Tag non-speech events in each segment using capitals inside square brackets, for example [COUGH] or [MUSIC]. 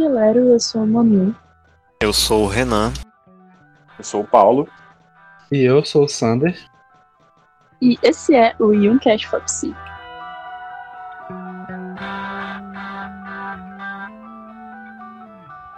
Oi, galera, eu sou a Manu. Eu sou o Renan. Eu sou o Paulo. E eu sou o Sander. E esse é o Youngcast Fopsy.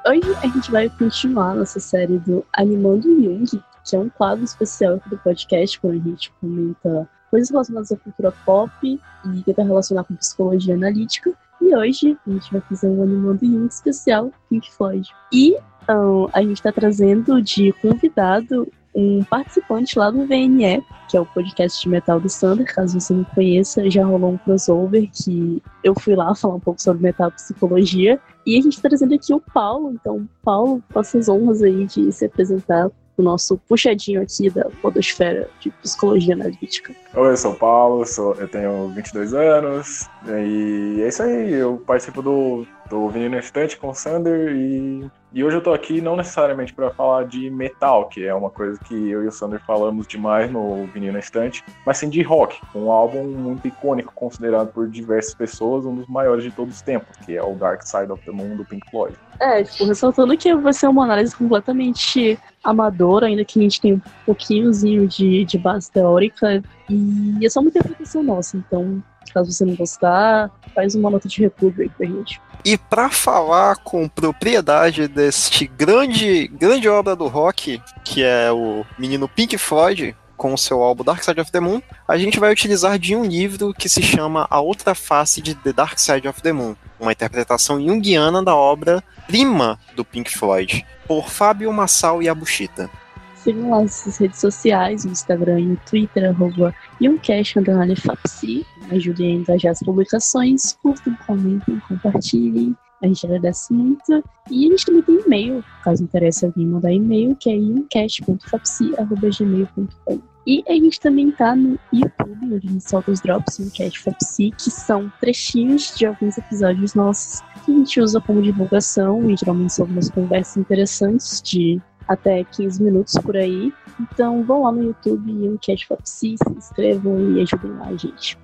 Hoje a gente vai continuar nossa série do Animando Jung, que é um quadro especial aqui do podcast, quando a gente comenta coisas relacionadas à cultura pop e tenta relacionar com psicologia analítica. Hoje a gente vai fazer um Animando Jung especial Pink Floyd. E um, a gente está trazendo de convidado um participante lá do VNE, que é o podcast de metal do Sander, caso você não conheça, já rolou um crossover que eu fui lá falar um pouco sobre metal psicologia. E a gente está trazendo aqui o Paulo, então, Paulo, faça as honras aí de se apresentar o nosso puxadinho aqui da podosfera de psicologia analítica. Oi, eu sou o Paulo, sou, eu tenho 22 anos, e é isso aí, eu participo do, do Vinil Estante com o Sander e e hoje eu tô aqui não necessariamente para falar de metal, que é uma coisa que eu e o Sander falamos demais no Vinil na Estante, mas sim de rock, um álbum muito icônico, considerado por diversas pessoas um dos maiores de todos os tempos, que é o Dark Side of the Moon do Pink Floyd. É, tipo, ressaltando que vai ser uma análise completamente amadora, ainda que a gente tem um pouquinhozinho de, de base teórica, e é só uma interpretação nossa, então caso você não gostar, faz uma nota de repúdio aí pra gente. E para falar com propriedade deste grande, grande obra do rock, que é o menino Pink Floyd, com o seu álbum Dark Side of the Moon, a gente vai utilizar de um livro que se chama A Outra Face de The Dark Side of the Moon, uma interpretação junguiana da obra prima do Pink Floyd, por Fábio Massal Yabushita. Sigam lá nas redes sociais, no Instagram e no Twitter, arroba YoungCash_FAPSI. Ajudem a engajar as publicações, curtam, comentem, compartilhem. A gente agradece muito. E a gente também tem e-mail, caso interesse alguém mandar e-mail, que é youngcast.fapsi.gmail.com. E a gente também tá no YouTube, onde a gente solta os drops no Fapsi, que são trechinhos de alguns episódios nossos que a gente usa como divulgação e geralmente são algumas conversas interessantes de até 15 minutos por aí. Então vão lá no YouTube e um Cat se inscrevam e ajudem lá a gente.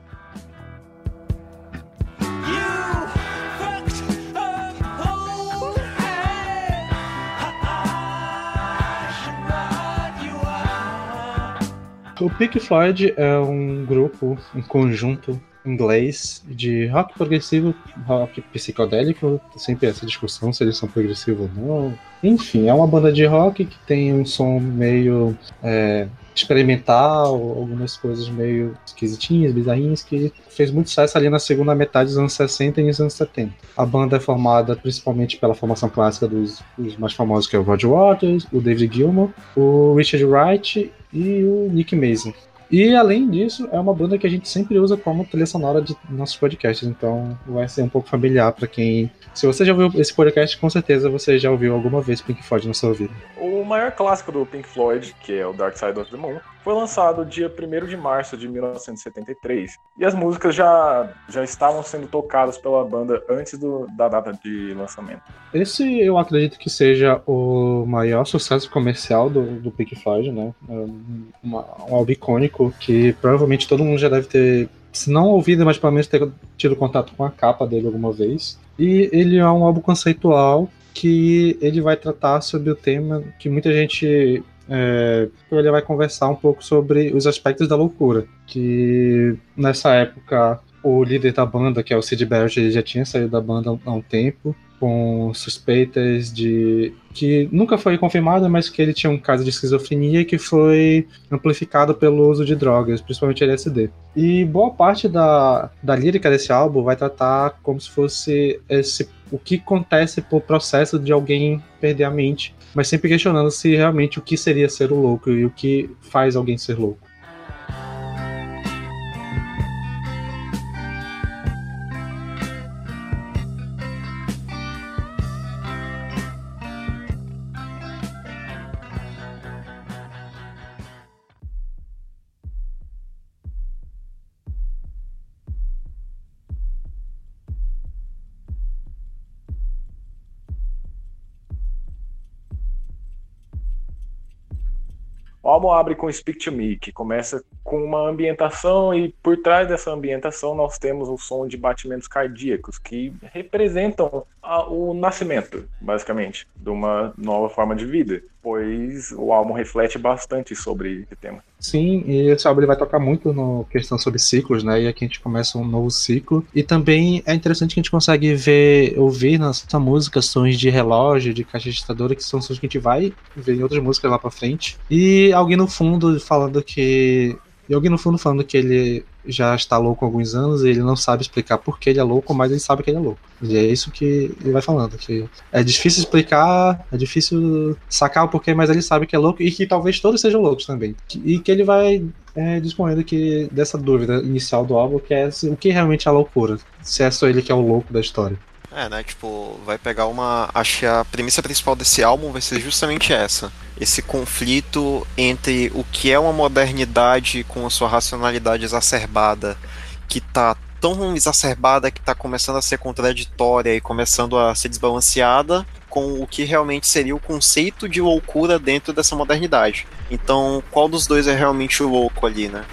O Pink Floyd é um grupo, um conjunto inglês de rock progressivo, rock psicodélico, sempre essa discussão se eles são progressivos ou não. Enfim, é uma banda de rock que tem um som meio é, experimental, algumas coisas meio esquisitinhas, bizarrinhas, que fez muito sucesso ali na segunda metade dos anos 60 e nos anos 70. A banda é formada principalmente pela formação clássica dos, dos mais famosos, que é o Roger Waters, o David Gilmour, o Richard Wright e o Nick Mason. E além disso, é uma banda que a gente sempre usa como trilha sonora de nossos podcasts, então vai ser um pouco familiar para quem. Se você já ouviu esse podcast, com certeza você já ouviu alguma vez Pink Floyd na sua vida. O maior clássico do Pink Floyd, que é o Dark Side of the Moon, foi lançado dia 1 de março de 1973. E as músicas já, já estavam sendo tocadas pela banda antes do, da data de lançamento. Esse eu acredito que seja o maior sucesso comercial do, do Pink Floyd, né? É uma, um álbum icônico que provavelmente todo mundo já deve ter, se não ouvido, mas pelo menos ter tido contato com a capa dele alguma vez. E ele é um álbum conceitual que ele vai tratar sobre o tema que muita gente é, ele vai conversar um pouco sobre os aspectos da loucura, que nessa época o líder da banda, que é o Sid Barrett, já tinha saído da banda há um tempo, com suspeitas de que nunca foi confirmada, mas que ele tinha um caso de esquizofrenia que foi amplificado pelo uso de drogas, principalmente LSD. E boa parte da, da lírica desse álbum vai tratar como se fosse esse o que acontece por processo de alguém perder a mente, mas sempre questionando se realmente o que seria ser o louco e o que faz alguém ser louco. Álbum abre com Speak to Me, que começa com uma ambientação e por trás dessa ambientação nós temos o som de batimentos cardíacos que representam o nascimento, basicamente, de uma nova forma de vida, pois o álbum reflete bastante sobre esse tema. Sim, e esse álbum ele vai tocar muito na questão sobre ciclos, né? E aqui a gente começa um novo ciclo. E também é interessante que a gente consegue ver, ouvir nessa música sons de relógio, de caixa registradora, que são sons que a gente vai ver em outras músicas lá pra frente. E alguém no fundo falando que e alguém no fundo falando que ele já está louco há alguns anos e ele não sabe explicar por que ele é louco, mas ele sabe que ele é louco. E é isso que ele vai falando, que é difícil explicar, é difícil sacar o porquê, mas ele sabe que é louco e que talvez todos sejam loucos também. E que ele vai é, que dessa dúvida inicial do álbum, que é o que realmente é a loucura. Se é só ele que é o louco da história. É, né? Tipo, vai pegar uma. Acho que a premissa principal desse álbum vai ser justamente essa. Esse conflito entre o que é uma modernidade com a sua racionalidade exacerbada, que tá tão exacerbada que tá começando a ser contraditória e começando a ser desbalanceada, com o que realmente seria o conceito de loucura dentro dessa modernidade. Então, qual dos dois é realmente o louco ali, né?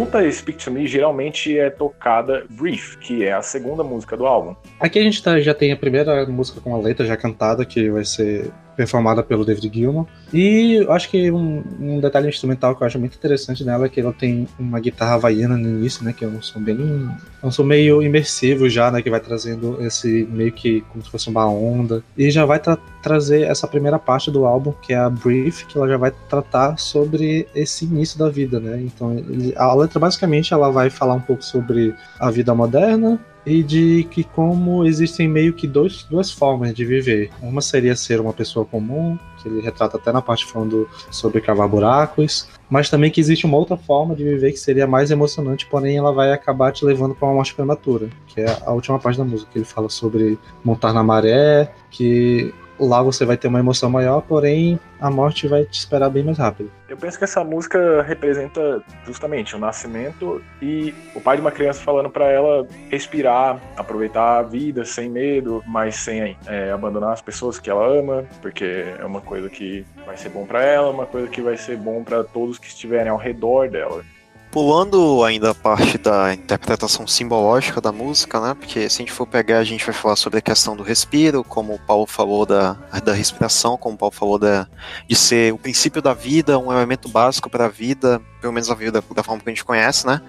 Junto a Speak to Me, geralmente é tocada Brief, que é a segunda música do álbum. Aqui a gente tá, já tem a primeira música com a letra já cantada, que vai ser performada pelo David Gilmour. E acho que um, um, detalhe instrumental que eu acho muito interessante nela é que ela tem uma guitarra havaiana no início, né? Que é um som bem. É um som meio imersivo já, né? Que vai trazendo esse meio que como se fosse uma onda. E já vai tra trazer essa primeira parte do álbum, que é a Brief, que ela já vai tratar sobre esse início da vida, né? Então ele, a letra basicamente ela vai falar um pouco sobre a vida moderna, e de que como existem meio que dois, duas formas de viver. Uma seria ser uma pessoa comum, que ele retrata até na parte falando sobre cavar buracos, mas também que existe uma outra forma de viver que seria mais emocionante, porém ela vai acabar te levando para uma morte prematura, que é a última parte da música, que ele fala sobre montar na maré, que lá você vai ter uma emoção maior, porém a morte vai te esperar bem mais rápido. Eu penso que essa música representa justamente o nascimento e o pai de uma criança falando para ela respirar, aproveitar a vida sem medo, mas sem é, abandonar as pessoas que ela ama, porque é uma coisa que vai ser bom para ela, uma coisa que vai ser bom para todos que estiverem ao redor dela. Pulando ainda a parte da interpretação simbológica da música, né? Porque se a gente for pegar, a gente vai falar sobre a questão do respiro, como o Paulo falou da, da respiração, como o Paulo falou da, de ser o princípio da vida, um elemento básico para a vida, pelo menos a vida da forma que a gente conhece, né?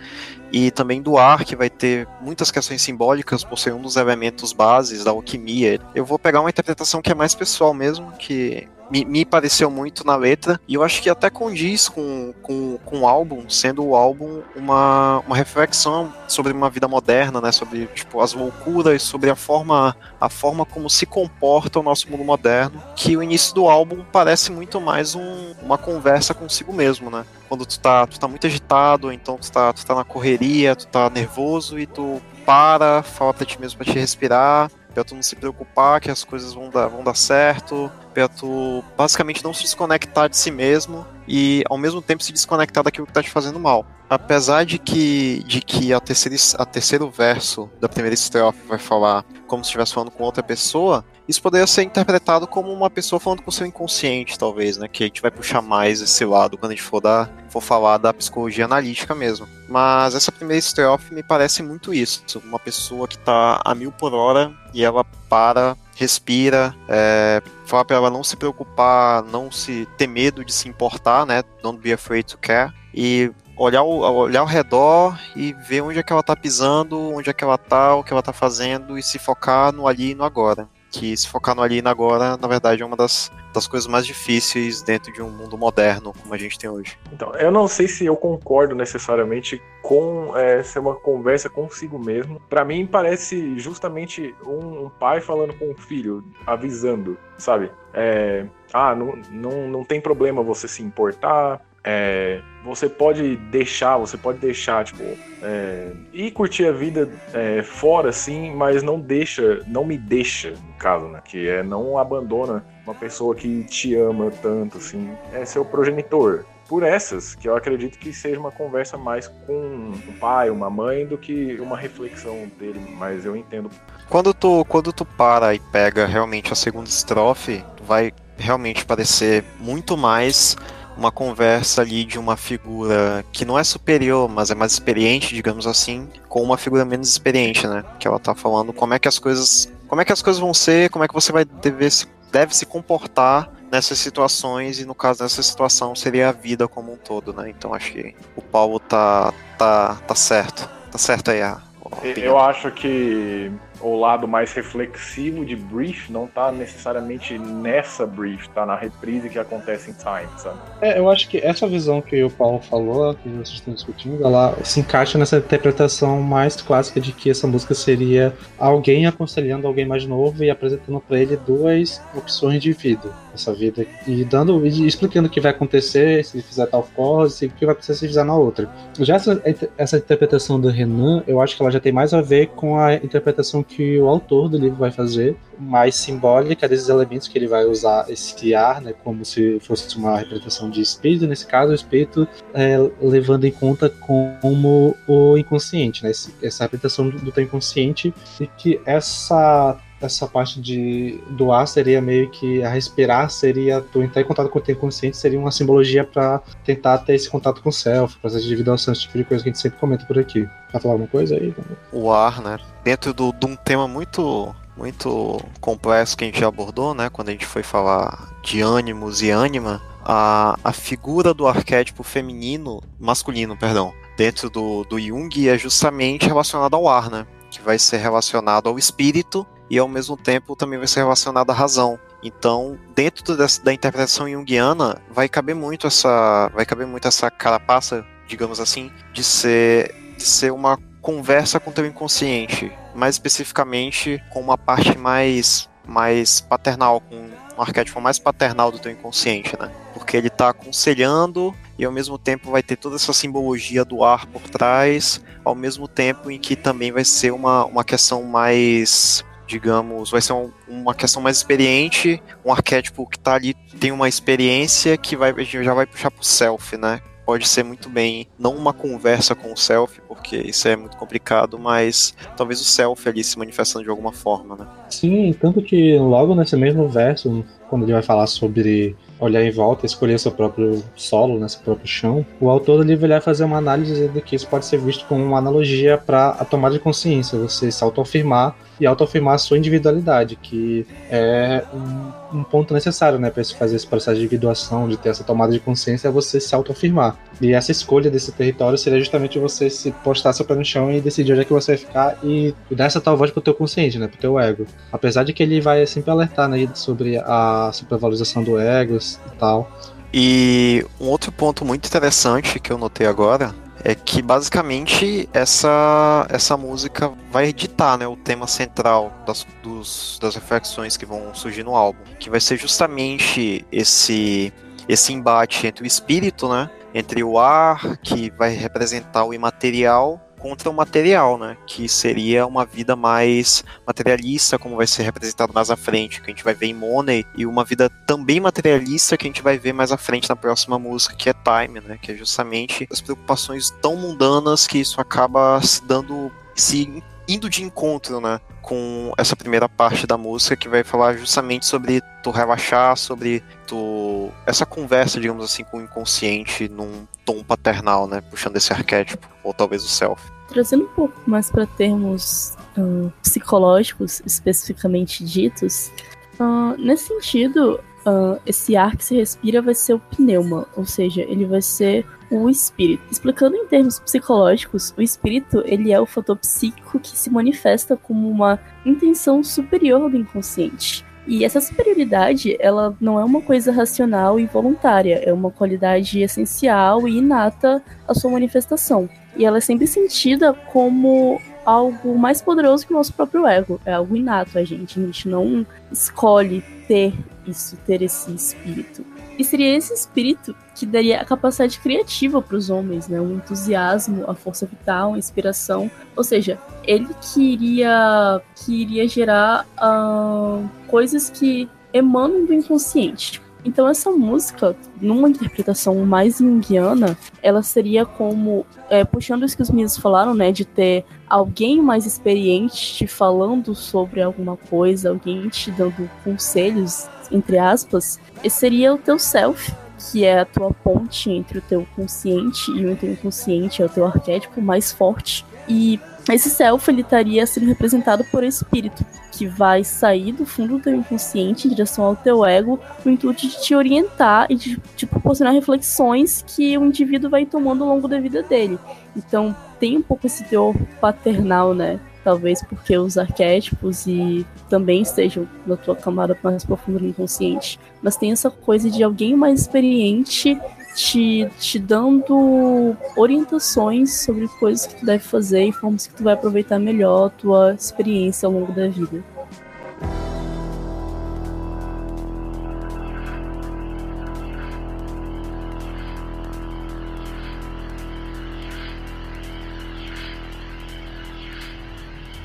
E também do ar, que vai ter muitas questões simbólicas por ser um dos elementos bases da alquimia. Eu vou pegar uma interpretação que é mais pessoal mesmo, que me, me, pareceu muito na letra, e eu acho que até condiz com, com, com o álbum, sendo o álbum uma, uma reflexão sobre uma vida moderna, né, sobre tipo, as loucuras, sobre a forma, a forma como se comporta o nosso mundo moderno, que o início do álbum parece muito mais um, uma conversa consigo mesmo, né? Quando tu tá, tu tá muito agitado, então tu tá, tu tá na correria, tu tá nervoso e tu para, fala pra ti mesmo pra te respirar, pra tu não se preocupar que as coisas vão dar, vão dar certo, pra tu basicamente não se desconectar de si mesmo e ao mesmo tempo se desconectar daquilo que tá te fazendo mal. Apesar de que, de que a, terceira, a terceiro verso da primeira estrofe vai falar como se estivesse falando com outra pessoa, isso poderia ser interpretado como uma pessoa falando com seu inconsciente, talvez, né? Que a gente vai puxar mais esse lado quando a gente for, dar, for falar da psicologia analítica mesmo. Mas essa primeira estrofe me parece muito isso. Uma pessoa que tá a mil por hora e ela para, respira, é, fala para ela não se preocupar, não se ter medo de se importar, né? Don't be afraid to care. E olhar, olhar ao redor e ver onde é que ela tá pisando, onde é que ela tá, o que ela tá fazendo e se focar no ali e no agora que se focar no ali e no agora, na verdade, é uma das, das coisas mais difíceis dentro de um mundo moderno como a gente tem hoje. Então, eu não sei se eu concordo necessariamente com é, ser uma conversa consigo mesmo. Para mim, parece justamente um, um, pai falando com um filho, avisando, sabe? É, ah, não, não, não tem problema você se importar, é, você pode deixar, você pode deixar, tipo, é, ir curtir a vida é, fora, sim, mas não deixa, não me deixa, no caso, né? Que é não abandona uma pessoa que te ama tanto, assim, é seu progenitor. Por essas, que eu acredito que seja uma conversa mais com um pai, uma mãe, do que uma reflexão dele, mas eu entendo. Quando tu, quando tu para e pega realmente a segunda estrofe, vai realmente parecer muito mais uma conversa ali de uma figura que não é superior, mas é mais experiente, digamos assim, com uma figura menos experiente, né? Que ela tá falando como é que as coisas, como é que as coisas vão ser, como é que você vai dever se, deve se comportar nessas situações e no caso dessa situação seria a vida como um todo, né? Então acho que o Paulo tá tá tá certo. Tá certo aí a, a Eu acho que o lado mais reflexivo de Brief não tá necessariamente nessa Brief, tá na reprise que acontece em Time, sabe? É, eu acho que essa visão que o Paulo falou, que vocês estão discutindo, ela se encaixa nessa interpretação mais clássica de que essa música seria alguém aconselhando alguém mais novo e apresentando para ele duas opções de vida. Essa vida e dando e explicando o que vai acontecer se fizer tal coisa e o que vai acontecer se fizer na outra. Já essa, essa interpretação do Renan, eu acho que ela já tem mais a ver com a interpretação que o autor do livro vai fazer, mais simbólica desses elementos que ele vai usar esse ar, né, como se fosse uma representação de espírito, nesse caso o espírito é, levando em conta como o inconsciente, né, essa representação do, do inconsciente e que essa essa parte de do ar seria meio que a respirar seria tu entrar em contato com o teu inconsciente seria uma simbologia para tentar ter esse contato com o self, fazer individuação, esse tipo de coisa que a gente sempre comenta por aqui. Quer falar alguma coisa aí? O ar, né? Dentro do, de um tema muito muito complexo que a gente já abordou, né? Quando a gente foi falar de ânimos e ânima, a, a figura do arquétipo feminino, masculino, perdão, dentro do, do Jung é justamente relacionado ao ar, né? Que vai ser relacionado ao espírito e ao mesmo tempo também vai ser relacionado à razão. Então, dentro dessa, da interpretação junguiana, vai caber muito essa, vai caber muito essa carapaça, digamos assim, de ser, de ser uma conversa com o teu inconsciente, mais especificamente com uma parte mais, mais paternal, com um arquétipo mais paternal do teu inconsciente, né? Porque ele está aconselhando e ao mesmo tempo vai ter toda essa simbologia do ar por trás, ao mesmo tempo em que também vai ser uma, uma questão mais digamos, vai ser um, uma questão mais experiente, um arquétipo que tá ali, tem uma experiência que vai, já vai puxar pro self, né? Pode ser muito bem, não uma conversa com o self, porque isso é muito complicado, mas talvez o self ali se manifestando de alguma forma, né? Sim, tanto que logo nesse mesmo verso, quando ele vai falar sobre olhar em volta, escolher seu próprio solo, né, seu próprio chão, o autor do livro vai fazer uma análise de que isso pode ser visto como uma analogia para a tomada de consciência, você se autoafirmar e autoafirmar a sua individualidade, que é um, um ponto necessário, né, para fazer esse processo de individuação, de ter essa tomada de consciência, é você se autoafirmar. E essa escolha desse território seria justamente você se postar seu pé no chão e decidir onde é que você vai ficar e, dar essa tal voz pro teu consciente, né, pro teu ego. Apesar de que ele vai sempre alertar, né, sobre a supervalorização do ego e tal. E um outro ponto muito interessante que eu notei agora é que basicamente essa, essa música vai editar né, o tema central das, dos, das reflexões que vão surgir no álbum, que vai ser justamente esse, esse embate entre o espírito, né, entre o ar, que vai representar o imaterial, contra o material, né? Que seria uma vida mais materialista, como vai ser representado mais à frente, que a gente vai ver em Money, e uma vida também materialista que a gente vai ver mais à frente na próxima música, que é Time, né? Que é justamente as preocupações tão mundanas que isso acaba se dando se indo de encontro, né, com essa primeira parte da música que vai falar justamente sobre tu relaxar, sobre tu essa conversa, digamos assim, com o inconsciente num tom paternal, né, puxando esse arquétipo ou talvez o self. Trazendo um pouco mais para termos uh, psicológicos especificamente ditos, uh, nesse sentido, uh, esse ar que se respira vai ser o pneuma, ou seja, ele vai ser o espírito. Explicando em termos psicológicos, o espírito ele é o fator psíquico que se manifesta como uma intenção superior do inconsciente. E essa superioridade, ela não é uma coisa racional e voluntária, é uma qualidade essencial e inata à sua manifestação. E ela é sempre sentida como algo mais poderoso que o nosso próprio ego. É algo inato a gente. A gente não escolhe ter isso, ter esse espírito. E seria esse espírito que daria a capacidade criativa para os homens, né? O entusiasmo, a força vital, a inspiração. Ou seja, ele queria, queria gerar uh, coisas que emanam do inconsciente. Então essa música, numa interpretação mais junguiana, ela seria como, é, puxando isso que os meninos falaram, né, de ter alguém mais experiente te falando sobre alguma coisa, alguém te dando conselhos, entre aspas, seria o teu self, que é a tua ponte entre o teu consciente e o teu inconsciente, é o teu arquétipo mais forte. E esse self ele estaria sendo representado por espírito, que vai sair do fundo do teu inconsciente em direção ao teu ego, no intuito de te orientar e de te proporcionar reflexões que o indivíduo vai tomando ao longo da vida dele. Então, tem um pouco esse teor paternal, né? Talvez porque os arquétipos e também estejam na tua camada mais profunda do inconsciente. Mas tem essa coisa de alguém mais experiente te, te dando orientações sobre coisas que tu deve fazer e formas que tu vai aproveitar melhor a tua experiência ao longo da vida.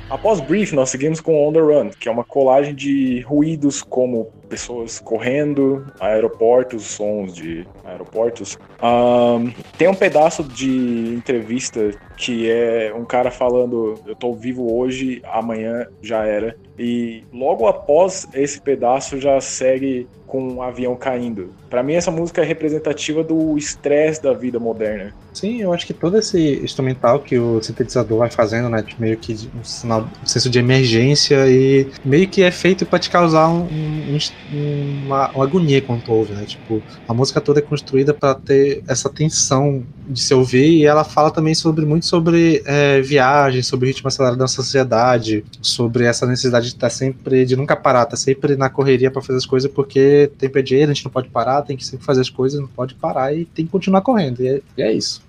Após Brief, nós seguimos com On The Run, que é uma colagem de ruídos como pessoas correndo, aeroportos, sons de aeroportos. Um, tem um pedaço de entrevista que é um cara falando: Eu tô vivo hoje, amanhã já era. E logo após esse pedaço já segue com um avião caindo. Para mim, essa música é representativa do estresse da vida moderna. Sim, eu acho que todo esse instrumental que o sintetizador vai fazendo, né, meio que um, sinal, um senso de emergência e meio que é feito para te causar um, um, uma, uma, agonia quando tu ouve, né? Tipo, a música toda é construída para ter essa tensão de se ouvir e ela fala também sobre muito sobre é, viagem, sobre o ritmo acelerado da sociedade, sobre essa necessidade de estar tá sempre, de nunca parar, estar tá sempre na correria para fazer as coisas porque tempo é dinheiro, a gente não pode parar, tem que sempre fazer as coisas, não pode parar e tem que continuar correndo. e é, e é isso.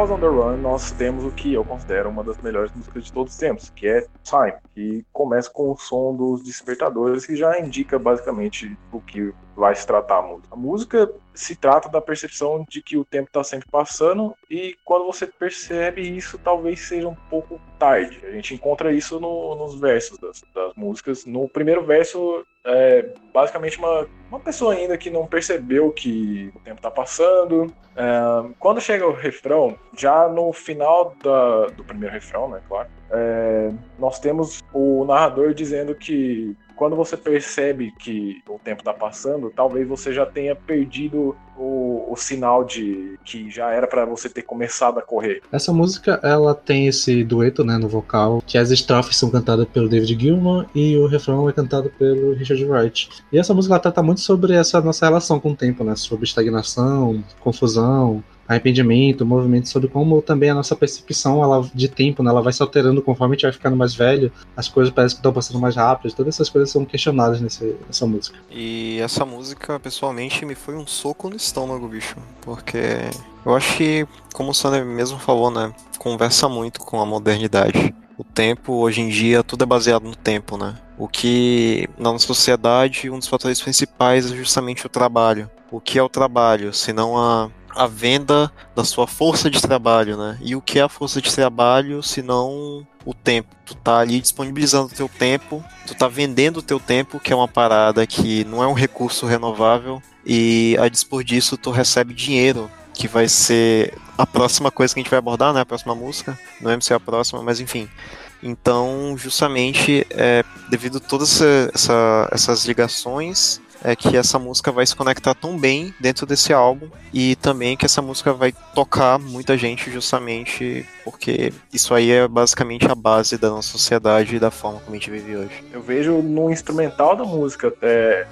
Após The Run, nós temos o que eu considero uma das melhores músicas de todos os tempos, que é Time, que começa com o som dos despertadores, que já indica basicamente o que vai se tratar a música. A música se trata da percepção de que o tempo está sempre passando e quando você percebe isso, talvez seja um pouco tarde. A gente encontra isso no, nos versos das, das, músicas. No primeiro verso, é basicamente uma, uma pessoa ainda que não percebeu que o tempo está passando. É, quando chega o refrão, já no final da, do primeiro refrão, né, claro, é, nós temos o narrador dizendo que quando você percebe que o tempo está passando, talvez você já tenha perdido o, o sinal de que já era para você ter começado a correr. Essa música ela tem esse dueto né, no vocal, que as estrofes são cantadas pelo David Gilmour e o refrão é cantado pelo Richard Wright. E essa música ela trata muito sobre essa nossa relação com o tempo, né, sobre estagnação, confusão, arrependimento, movimento, sobre como também a nossa percepção ela, de tempo, né, ela vai se alterando conforme a gente vai ficando mais velho, as coisas parecem que estão passando mais rápido, todas essas coisas são questionadas nesse, nessa música. E essa música, pessoalmente, me foi um soco no estômago, bicho, porque eu acho que, como o Sander mesmo falou, né, conversa muito com a modernidade. O tempo, hoje em dia, tudo é baseado no tempo, né? O que, na nossa sociedade, um dos fatores principais é justamente o trabalho. O que é o trabalho, se não a a venda da sua força de trabalho, né? E o que é a força de trabalho se não o tempo? Tu tá ali disponibilizando o teu tempo, tu tá vendendo o teu tempo, que é uma parada que não é um recurso renovável, e a dispor disso tu recebe dinheiro, que vai ser a próxima coisa que a gente vai abordar, né? A próxima música. Não lembro se é a próxima, mas enfim. Então, justamente, é, devido a todas essa, essa, essas ligações é que essa música vai se conectar tão bem dentro desse álbum e também que essa música vai tocar muita gente justamente porque isso aí é basicamente a base da nossa sociedade e da forma como a gente vive hoje. Eu vejo no instrumental da música até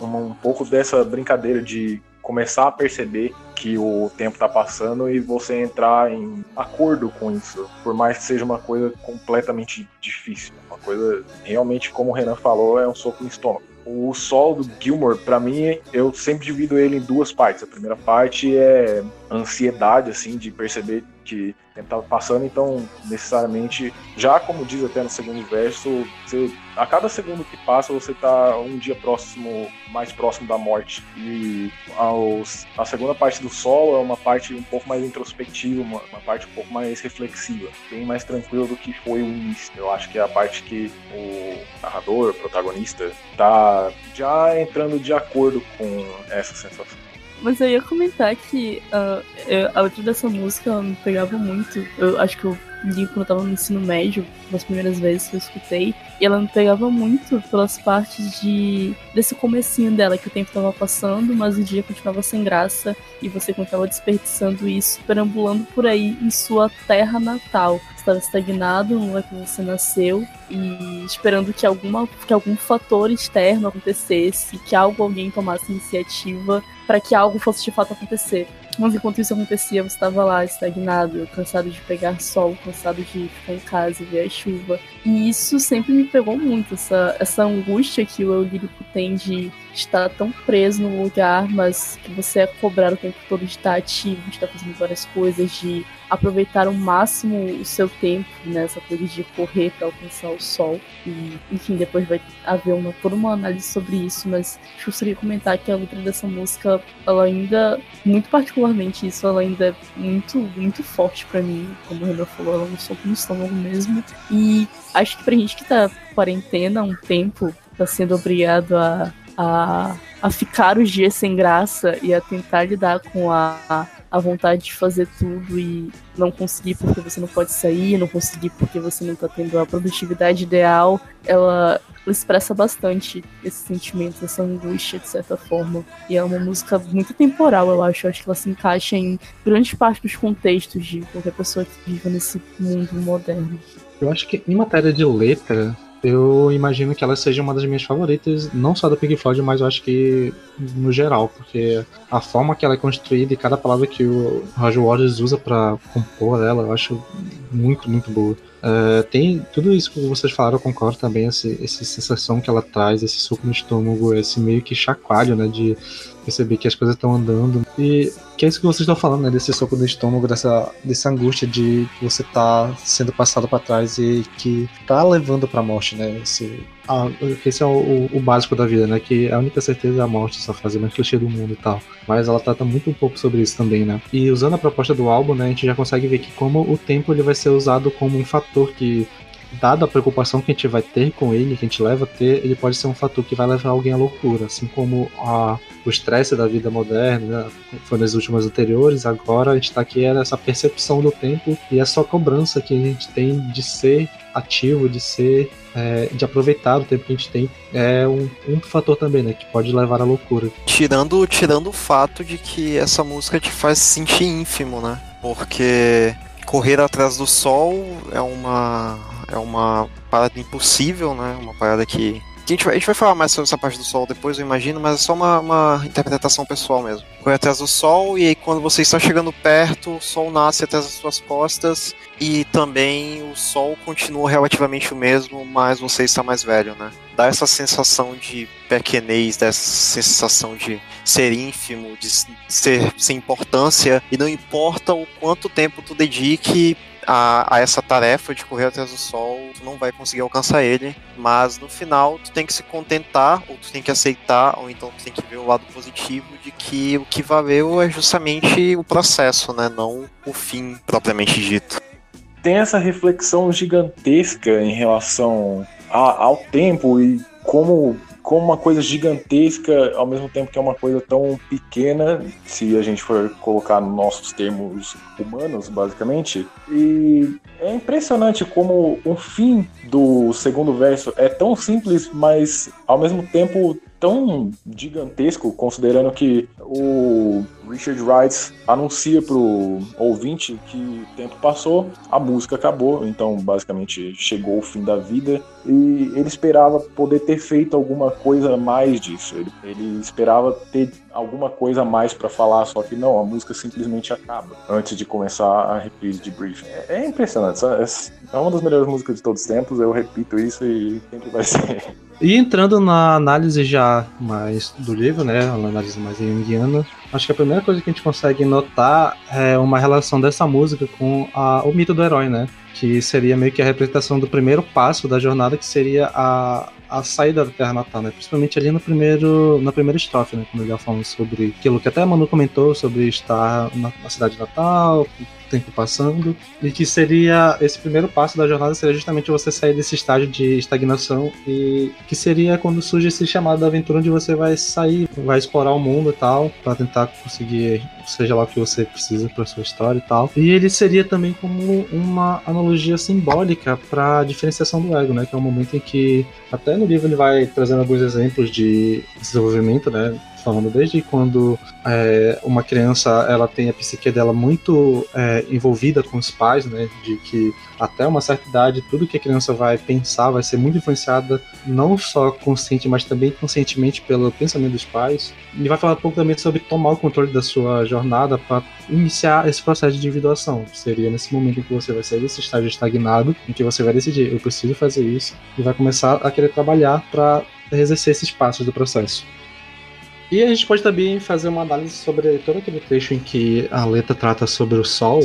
um pouco dessa brincadeira de começar a perceber que o tempo está passando e você entrar em acordo com isso, por mais que seja uma coisa completamente difícil, uma coisa realmente como o Renan falou é um soco no estômago. O solo do Gilmore, para mim, eu sempre divido ele em duas partes. A primeira parte é ansiedade, assim, de perceber que estava passando, então, necessariamente, já como diz até no segundo verso, você, a cada segundo que passa, você está um dia próximo, mais próximo da morte. E aos, a segunda parte do solo é uma parte um pouco mais introspectiva, uma, uma parte um pouco mais reflexiva, bem mais tranquila do que foi o início. Eu acho que é a parte que o narrador, protagonista, está já entrando de acordo com essa sensação. Mas eu ia comentar que uh, eu, a letra dessa música me pegava muito. Eu acho que eu li quando eu tava no ensino médio, das primeiras vezes que eu escutei. E ela me pegava muito pelas partes de desse comecinho dela, que o tempo tava passando, mas o dia continuava sem graça e você continuava desperdiçando isso, perambulando por aí em sua terra natal. Estava estagnado no lugar que você nasceu e esperando que, alguma, que algum fator externo acontecesse, que algo, alguém tomasse iniciativa para que algo fosse de fato acontecer. Mas enquanto isso acontecia, você estava lá estagnado, cansado de pegar sol, cansado de ficar em casa e ver a chuva. E isso sempre me pegou muito, essa, essa angústia que o lírico tem de estar tão preso no lugar, mas que você é cobrado o tempo todo de estar ativo, de estar fazendo várias coisas, de aproveitar ao máximo o seu tempo, né? Essa coisa de correr para alcançar o sol. E, enfim, depois vai haver uma, toda uma análise sobre isso, mas eu gostaria de comentar que a letra dessa música, ela ainda, muito particularmente isso, ela ainda é muito, muito forte para mim, como o Renan falou, ela não soco no estômago mesmo. E acho que pra gente que tá quarentena há um tempo, tá sendo obrigado a, a, a ficar os dias sem graça e a tentar lidar com a vontade de fazer tudo e não conseguir porque você não pode sair, não conseguir porque você não tá tendo a produtividade ideal, ela expressa bastante esse sentimento, essa angústia, de certa forma. E é uma música muito temporal, eu acho. Eu acho que ela se encaixa em grande parte dos contextos de qualquer pessoa que viva nesse mundo moderno. Eu acho que em matéria de letra, eu imagino que ela seja uma das minhas favoritas, não só da Pink Floyd, mas eu acho que no geral, porque a forma que ela é construída e cada palavra que o Roger Waters usa para compor ela, eu acho muito, muito boa. Uh, tem tudo isso que vocês falaram, eu concordo também, essa, essa sensação que ela traz, esse suco no estômago, esse meio que chacoalho, né, de perceber que as coisas estão andando. E que é isso que vocês estão falando, né? Desse soco no estômago, dessa, dessa angústia de você tá sendo passado para trás e que tá levando pra morte, né? Esse, a, esse é o, o, básico da vida, né? Que a única certeza é a morte, essa frase mais clichê do mundo e tal. Mas ela trata muito um pouco sobre isso também, né? E usando a proposta do álbum, né? A gente já consegue ver que como o tempo ele vai ser usado como um fator que dada a preocupação que a gente vai ter com ele, que a gente leva a ter, ele pode ser um fator que vai levar alguém à loucura, assim como a, o estresse da vida moderna, né, foi nas últimas anteriores, agora a gente está aqui é nessa percepção do tempo e essa cobrança que a gente tem de ser ativo, de ser é, de aproveitar o tempo que a gente tem é um, um fator também, né? Que pode levar à loucura. Tirando, tirando o fato de que essa música te faz se sentir ínfimo, né? Porque correr atrás do sol é uma é uma parada impossível, né? Uma parada que. a, gente vai, a gente vai falar mais sobre essa parte do sol depois, eu imagino, mas é só uma, uma interpretação pessoal mesmo. Corre atrás do sol, e aí quando você está chegando perto, o sol nasce atrás das suas costas, e também o sol continua relativamente o mesmo, mas você está mais velho, né? Dá essa sensação de pequenez, dessa sensação de ser ínfimo, de ser sem importância, e não importa o quanto tempo tu dedique a, a, essa tarefa de correr atrás do sol, tu não vai conseguir alcançar ele, mas no final tu tem que se contentar, ou tu tem que aceitar, ou então tu tem que ver o lado positivo de que o que valeu é justamente o processo, né, não o fim propriamente dito. Tem essa reflexão gigantesca em relação a, ao tempo e como como uma coisa gigantesca, ao mesmo tempo que é uma coisa tão pequena, se a gente for colocar nos nossos termos humanos, basicamente. E é impressionante como o fim do segundo verso é tão simples, mas ao mesmo tempo tão gigantesco, considerando que o Richard Wright anuncia pro ouvinte que o tempo passou, a música acabou, então basicamente chegou o fim da vida e ele esperava poder ter feito alguma coisa mais disso. Ele, ele esperava ter alguma coisa mais para falar, só que não, a música simplesmente acaba antes de começar a reprise de Briefing. É, é impressionante, é uma das melhores músicas de todos os tempos, eu repito isso e sempre vai ser. E entrando na análise já mais do livro, né, uma análise mais junguiana, acho que a primeira coisa que a gente consegue notar é uma relação dessa música com a, o mito do herói, né? Que seria meio que a representação do primeiro passo da jornada, que seria a, a saída da Terra Natal, né? Principalmente ali no primeiro, na primeira estrofe, né? Quando ele falando sobre aquilo que até a Manu comentou sobre estar na, na cidade natal, tempo passando, e que seria esse primeiro passo da jornada seria justamente você sair desse estágio de estagnação e que seria quando surge esse chamado da aventura onde você vai sair, vai explorar o mundo e tal, para tentar conseguir seja lá o que você precisa para sua história e tal. E ele seria também como uma analogia simbólica para a diferenciação do ego, né, que é um momento em que até no livro ele vai trazendo alguns exemplos de desenvolvimento, né, falando desde quando é, uma criança ela tem a psique dela muito é, envolvida com os pais, né, de que até uma certa idade tudo que a criança vai pensar vai ser muito influenciada não só consciente, mas também conscientemente pelo pensamento dos pais. E vai falar um pouco também sobre tomar o controle da sua jornada para iniciar esse processo de individuação. Seria nesse momento em que você vai sair desse estágio estagnado, em que você vai decidir, eu preciso fazer isso, e vai começar a querer trabalhar para exercer esses passos do processo. E a gente pode também fazer uma análise sobre todo aquele trecho em que a letra trata sobre o Sol,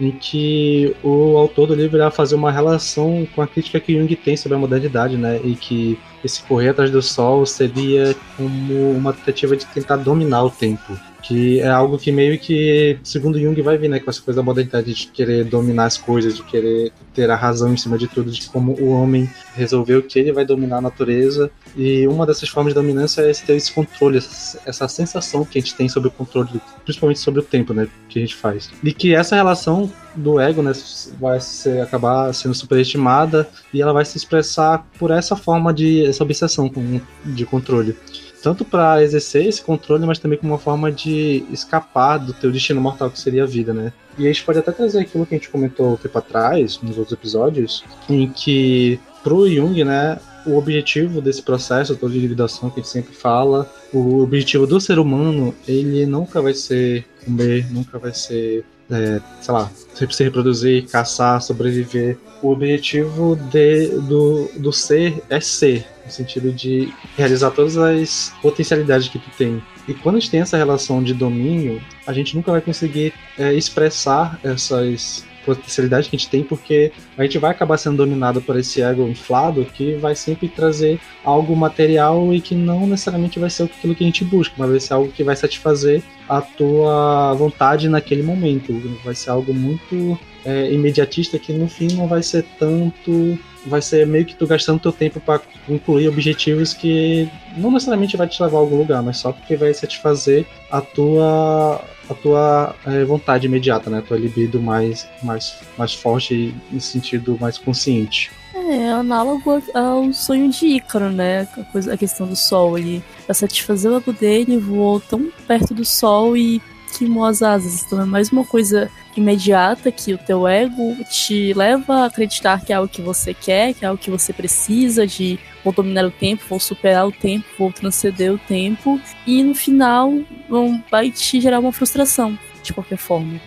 em que o autor do livro vai fazer uma relação com a crítica que Jung tem sobre a modernidade, né? E que esse correr atrás do Sol seria como uma tentativa de tentar dominar o tempo que é algo que meio que, segundo Jung, vai vir, né, com essa coisa da modernidade de querer dominar as coisas, de querer ter a razão em cima de tudo, de como o homem resolveu que ele vai dominar a natureza, e uma dessas formas de dominância é ter esse controle, essa sensação que a gente tem sobre o controle, principalmente sobre o tempo, né, que a gente faz. E que essa relação do ego, né, vai ser, acabar sendo superestimada, e ela vai se expressar por essa forma de, essa obsessão com, de controle tanto para exercer esse controle, mas também como uma forma de escapar do teu destino mortal que seria a vida, né? E a gente pode até trazer aquilo que a gente comentou um tempo atrás, nos outros episódios, em que pro Jung, né, o objetivo desse processo todo de individuação que a gente sempre fala, o objetivo do ser humano, ele nunca vai ser comer, nunca vai ser é, sei lá, se reproduzir, caçar, sobreviver. O objetivo de, do, do ser é ser, no sentido de realizar todas as potencialidades que tu tem. E quando a gente tem essa relação de domínio, a gente nunca vai conseguir é, expressar essas potencialidades que a gente tem, porque a gente vai acabar sendo dominado por esse ego inflado que vai sempre trazer algo material e que não necessariamente vai ser aquilo que a gente busca, mas vai ser algo que vai satisfazer a tua vontade naquele momento. Vai ser algo muito é, imediatista que no fim não vai ser tanto. Vai ser meio que tu gastando teu tempo para concluir objetivos que não necessariamente vai te levar a algum lugar, mas só porque vai satisfazer a tua a tua é, vontade imediata, né? A tua libido mais, mais, mais forte em sentido mais consciente. É, análogo ao sonho de Ícaro, né? A, coisa, a questão do sol. Ele, pra satisfazer o ego dele, voou tão perto do sol e queimou as asas. Então é mais uma coisa imediata que o teu ego te leva a acreditar que é algo que você quer, que é algo que você precisa, de vou dominar o tempo, vou superar o tempo, vou transcender o tempo. E no final vão, vai te gerar uma frustração, de qualquer forma.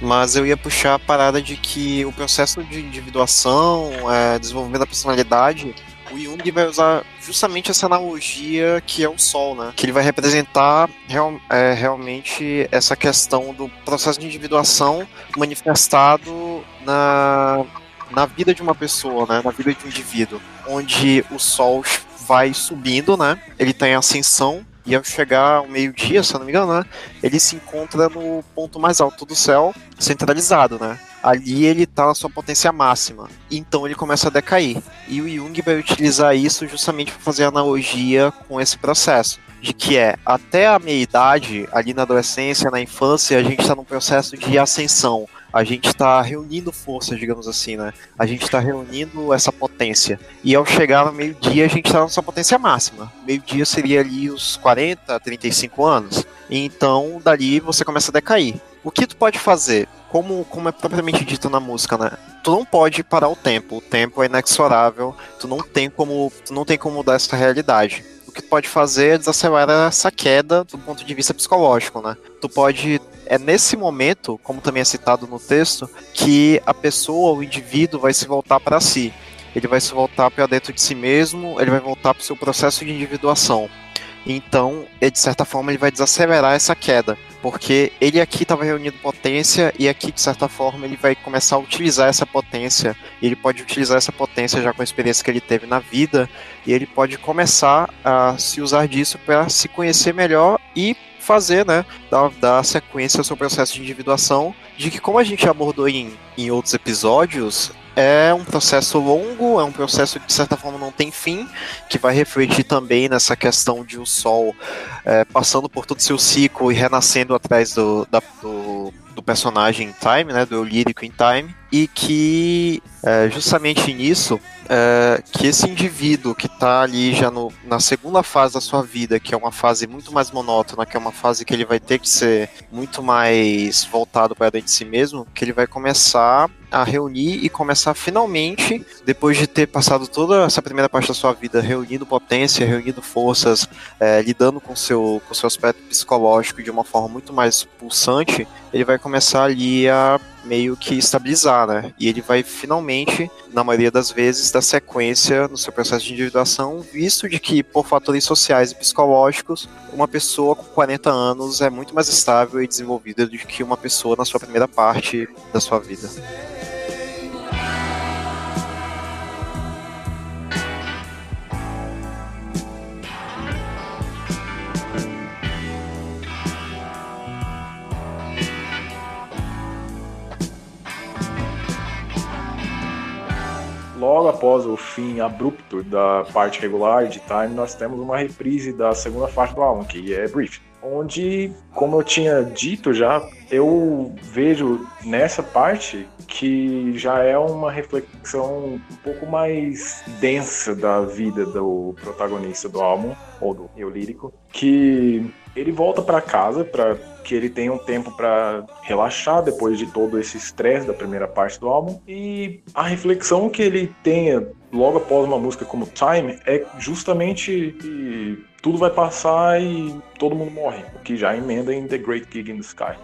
Mas eu ia puxar a parada de que o processo de individuação, é, desenvolvimento da personalidade, o Jung vai usar justamente essa analogia que é o Sol, né? Que ele vai representar real, é, realmente essa questão do processo de individuação manifestado na, na vida de uma pessoa, né? Na vida de um indivíduo, onde o Sol vai subindo, né? Ele tem tá ascensão e ao chegar ao meio-dia, se eu não me engano, né, ele se encontra no ponto mais alto do céu, centralizado, né? Ali ele está na sua potência máxima. Então ele começa a decair. E o Jung vai utilizar isso justamente para fazer analogia com esse processo. De que é, até a meia-idade, ali na adolescência, na infância, a gente está num processo de ascensão a gente está reunindo forças, digamos assim, né? A gente está reunindo essa potência. E ao chegar no meio-dia, a gente está na sua potência máxima. Meio-dia seria ali os 40, 35 anos. Então, dali você começa a decair. O que tu pode fazer? Como, como é propriamente dito na música, né? Tu não pode parar o tempo. O tempo é inexorável. Tu não tem como, tu não tem como mudar essa realidade que tu pode fazer é desacelerar essa queda do ponto de vista psicológico, né? Tu pode é nesse momento, como também é citado no texto, que a pessoa, o indivíduo, vai se voltar para si. Ele vai se voltar para dentro de si mesmo, ele vai voltar para o seu processo de individuação. Então, de certa forma, ele vai desacelerar essa queda, porque ele aqui estava reunindo potência e aqui, de certa forma, ele vai começar a utilizar essa potência. Ele pode utilizar essa potência já com a experiência que ele teve na vida e ele pode começar a se usar disso para se conhecer melhor e fazer, né, dar, dar sequência ao seu processo de individuação, de que como a gente abordou em, em outros episódios, é um processo longo, é um processo que de certa forma não tem fim, que vai refletir também nessa questão de o Sol é, passando por todo o seu ciclo e renascendo atrás do, da, do, do personagem em Time, né, do lírico em Time, e que é, justamente nisso é, que esse indivíduo que está ali já no, na segunda fase da sua vida, que é uma fase muito mais monótona, que é uma fase que ele vai ter que ser muito mais voltado para dentro de si mesmo, que ele vai começar a reunir e começar finalmente, depois de ter passado toda essa primeira parte da sua vida reunindo potência, reunindo forças, é, lidando com seu, com seu aspecto psicológico de uma forma muito mais pulsante, ele vai começar ali a meio que estabilizar, né? E ele vai finalmente, na maioria das vezes, dar sequência no seu processo de individuação, visto de que, por fatores sociais e psicológicos, uma pessoa com 40 anos é muito mais estável e desenvolvida do que uma pessoa na sua primeira parte da sua vida. Logo após o fim abrupto da parte regular de Time, nós temos uma reprise da segunda faixa do álbum, que é Brief. Onde, como eu tinha dito já, eu vejo nessa parte que já é uma reflexão um pouco mais densa da vida do protagonista do álbum, ou do eu lírico, que ele volta para casa para que ele tenha um tempo para relaxar depois de todo esse estresse da primeira parte do álbum e a reflexão que ele tenha logo após uma música como Time é justamente que tudo vai passar e todo mundo morre, o que já emenda em The Great Gig in the Sky.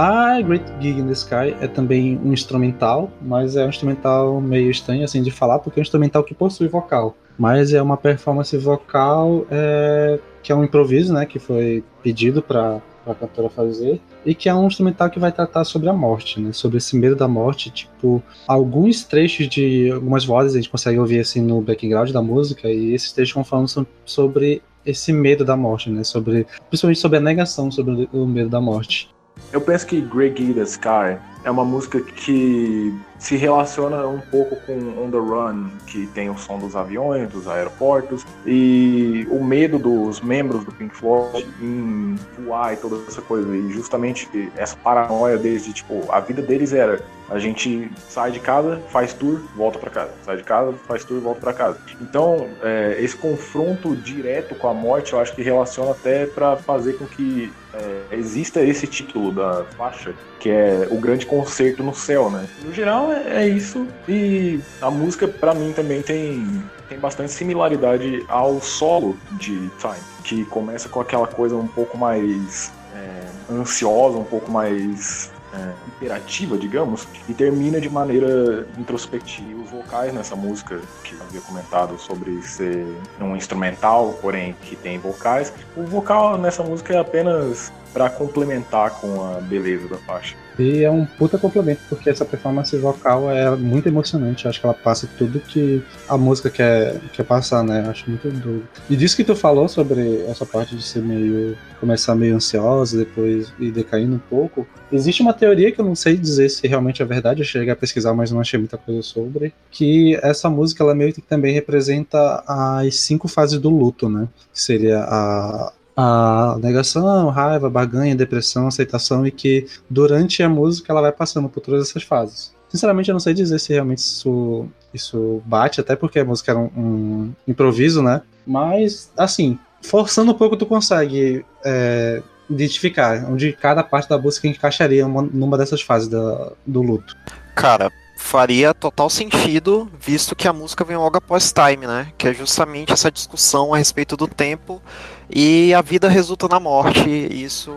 A Great Gig in the Sky é também um instrumental, mas é um instrumental meio estranho assim de falar, porque é um instrumental que possui vocal. Mas é uma performance vocal é, que é um improviso, né, que foi pedido para a cantora fazer, e que é um instrumental que vai tratar sobre a morte, né, sobre esse medo da morte, tipo, alguns trechos de algumas vozes a gente consegue ouvir assim no background da música, e esses trechos vão falando sobre esse medo da morte, né, sobre, principalmente sobre a negação sobre o medo da morte. Eu penso que Greg the Sky é uma música que se relaciona um pouco com On the Run, que tem o som dos aviões, dos aeroportos, e o medo dos membros do Pink Floyd em voar e toda essa coisa. E justamente essa paranoia deles de, tipo, a vida deles era a gente sai de casa, faz tour, volta para casa. Sai de casa, faz tour, volta para casa. Então, é, esse confronto direto com a morte, eu acho que relaciona até para fazer com que é, exista esse título da faixa, que é o grande concerto no céu, né? No geral, é, é isso. E a música, para mim, também tem, tem bastante similaridade ao solo de Time, que começa com aquela coisa um pouco mais é, ansiosa, um pouco mais é, imperativa, digamos, e termina de maneira introspectiva. Os vocais nessa música, que eu havia comentado sobre ser um instrumental, porém que tem vocais, o vocal nessa música é apenas para complementar com a beleza da faixa. E é um puta complemento, porque essa performance vocal é muito emocionante. Acho que ela passa tudo que a música quer, quer passar, né? Acho muito doido. E disso que tu falou sobre essa parte de ser meio. começar meio ansiosa, depois ir decaindo um pouco. Existe uma teoria que eu não sei dizer se realmente é verdade, eu cheguei a pesquisar, mas não achei muita coisa sobre. Que essa música ela meio que também representa as cinco fases do luto, né? Que seria a, a negação, raiva, barganha, depressão, aceitação e que durante a música ela vai passando por todas essas fases. Sinceramente, eu não sei dizer se realmente isso, isso bate, até porque a música era um, um improviso, né? Mas, assim, forçando um pouco, tu consegue é, identificar onde cada parte da música encaixaria uma, numa dessas fases da, do luto. Cara, faria total sentido, visto que a música vem logo após Time, né? Que é justamente essa discussão a respeito do tempo e a vida resulta na morte, isso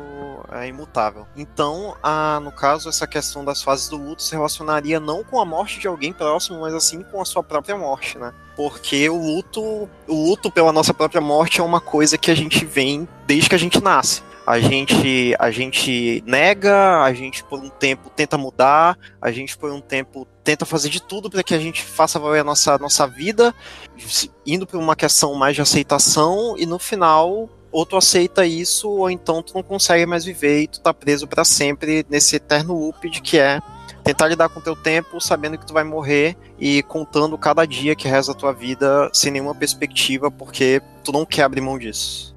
é imutável. Então, a, no caso, essa questão das fases do luto se relacionaria não com a morte de alguém próximo, mas assim com a sua própria morte, né? Porque o luto, o luto pela nossa própria morte é uma coisa que a gente vem desde que a gente nasce a gente a gente nega, a gente por um tempo tenta mudar, a gente por um tempo tenta fazer de tudo para que a gente faça valer a nossa nossa vida, indo para uma questão mais de aceitação e no final ou tu aceita isso ou então tu não consegue mais viver e tu tá preso para sempre nesse eterno loop de que é tentar lidar com o teu tempo sabendo que tu vai morrer e contando cada dia que resta a tua vida sem nenhuma perspectiva porque tu não quer abrir mão disso.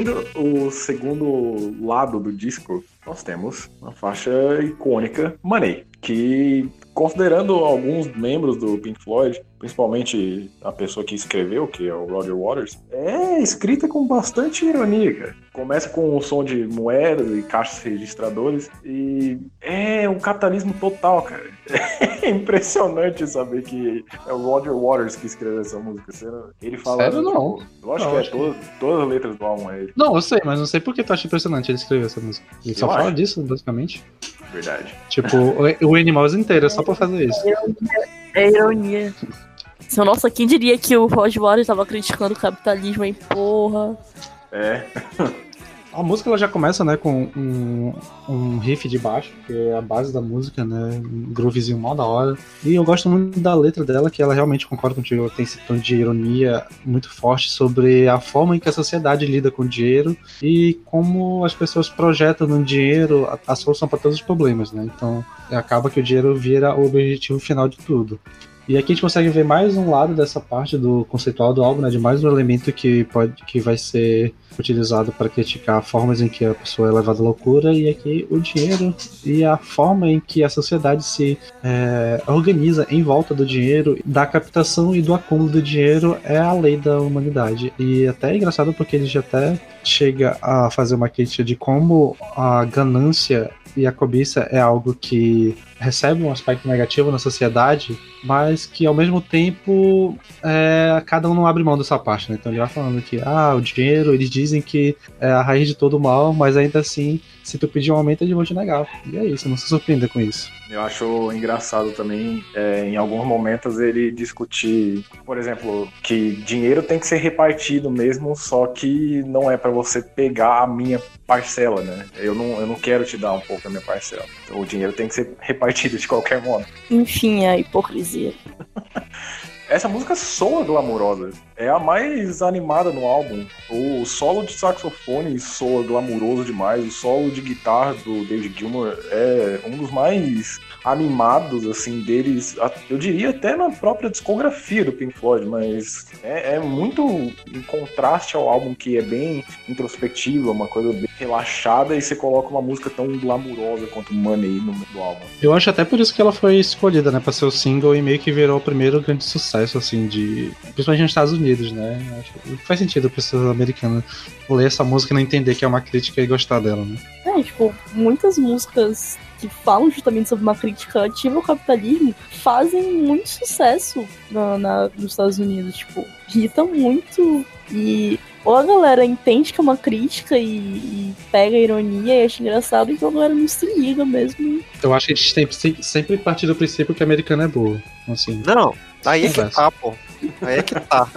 Abrindo o segundo lado do disco, nós temos uma faixa icônica, Money, que considerando alguns membros do Pink Floyd, principalmente a pessoa que escreveu, que é o Roger Waters, é escrita com bastante ironia, cara. Começa com o som de moedas e caixas registradores e é um capitalismo total, cara. [LAUGHS] É impressionante saber que é o Roger Waters que escreveu essa música. Ele fala. Sério, não. Tipo, lógico não, que é todas, todas as letras do álbum é ele. Não, eu sei, mas não sei por que tu acha impressionante ele escrever essa música. Ele só Eu fala acho. disso, basicamente. Verdade. Tipo, o, o Animals inteiro, é só pra fazer isso. É ironia. Então, nossa, quem diria que o Roger Waters estava criticando o capitalismo, hein? Porra. É. A música ela já começa, né, com um, um riff de baixo, que é a base da música, né, um groovezinho mó da hora. E eu gosto muito da letra dela, que ela realmente concorda contigo, ela tem esse tom de ironia muito forte sobre a forma em que a sociedade lida com o dinheiro e como as pessoas projetam no dinheiro a, a solução para todos os problemas, né. Então acaba que o dinheiro vira o objetivo final de tudo. E aqui a gente consegue ver mais um lado dessa parte do conceitual do álbum, né, de mais um elemento que pode que vai ser utilizado para criticar formas em que a pessoa é levada à loucura e aqui o dinheiro e a forma em que a sociedade se é, organiza em volta do dinheiro, da captação e do acúmulo do dinheiro é a lei da humanidade. E até é engraçado porque ele já até chega a fazer uma crítica de como a ganância e a cobiça é algo que recebe um aspecto negativo na sociedade, mas que ao mesmo tempo é, cada um não abre mão dessa parte, né? Então ele vai falando que ah, o dinheiro, eles dizem que é a raiz de todo mal, mas ainda assim, se tu pedir um aumento, eles vão te negar. E é isso, não se surpreenda com isso. Eu acho engraçado também, é, em alguns momentos, ele discutir, por exemplo, que dinheiro tem que ser repartido mesmo, só que não é para você pegar a minha parcela, né? Eu não, eu não quero te dar um pouco da minha parcela. Então, o dinheiro tem que ser [LAUGHS] repartido de qualquer modo. Enfim, a hipocrisia. [LAUGHS] essa música soa glamourosa. É a mais animada no álbum. O solo de saxofone soa glamouroso demais. O solo de guitarra do David Gilmour é um dos mais animados, assim, deles. Eu diria até na própria discografia do Pink Floyd, mas é, é muito em contraste ao álbum que é bem introspectivo, uma coisa bem relaxada, e você coloca uma música tão glamourosa quanto Money no do álbum. Eu acho até por isso que ela foi escolhida, né, pra ser o single e meio que virou o primeiro grande sucesso, assim, de. Principalmente nos Estados Unidos, né? Acho que faz sentido a pessoa americana ler essa música e não entender que é uma crítica e gostar dela, né? É, tipo, muitas músicas que falam justamente sobre uma crítica ativa ao capitalismo fazem muito sucesso na, na, nos Estados Unidos. Tipo, irritam muito e ou a galera entende que é uma crítica e, e, pega a ironia e acha engraçado, então a galera não se liga mesmo. Eu acho que a gente sempre, sempre parte do princípio que a americana é boa. Assim. Não, aí é que tá, pô. Aí é que tá.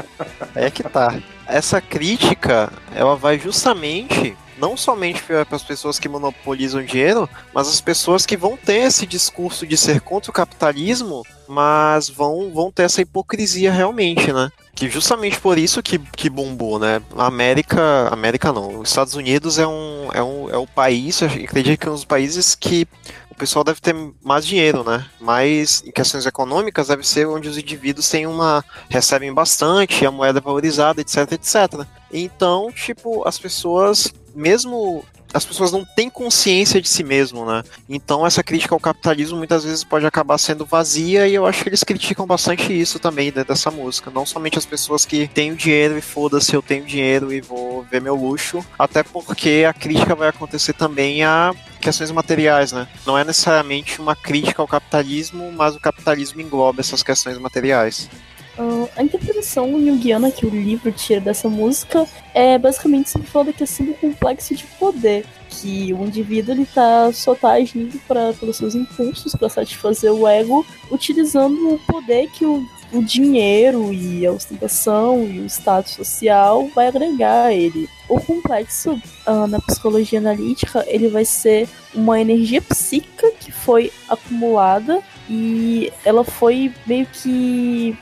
Aí é que tá. Essa crítica, ela vai justamente não somente para as pessoas que monopolizam dinheiro, mas as pessoas que vão ter esse discurso de ser contra o capitalismo, mas vão, vão ter essa hipocrisia realmente, né? Que justamente por isso que, que bombou, né? A América, América não, os Estados Unidos é um, é um é o país, acredito que é um dos países que o pessoal deve ter mais dinheiro, né? Mas em questões econômicas deve ser onde os indivíduos têm uma recebem bastante, a moeda é valorizada, etc, etc. Então, tipo, as pessoas mesmo as pessoas não têm consciência de si mesmo, né? Então essa crítica ao capitalismo muitas vezes pode acabar sendo vazia e eu acho que eles criticam bastante isso também dentro dessa música. Não somente as pessoas que têm o dinheiro e foda-se, eu tenho dinheiro e vou ver meu luxo, até porque a crítica vai acontecer também a questões materiais, né? Não é necessariamente uma crítica ao capitalismo, mas o capitalismo engloba essas questões materiais. Uh, a interpretação junguiana que o livro tira dessa música é basicamente sobre falar da questão do complexo de poder, que o indivíduo ele tá, só tá agindo pra, pelos seus impulsos para satisfazer o ego, utilizando o poder que o, o dinheiro e a ostentação e o status social vai agregar a ele. O complexo uh, na psicologia analítica ele vai ser uma energia psíquica que foi acumulada e ela foi meio que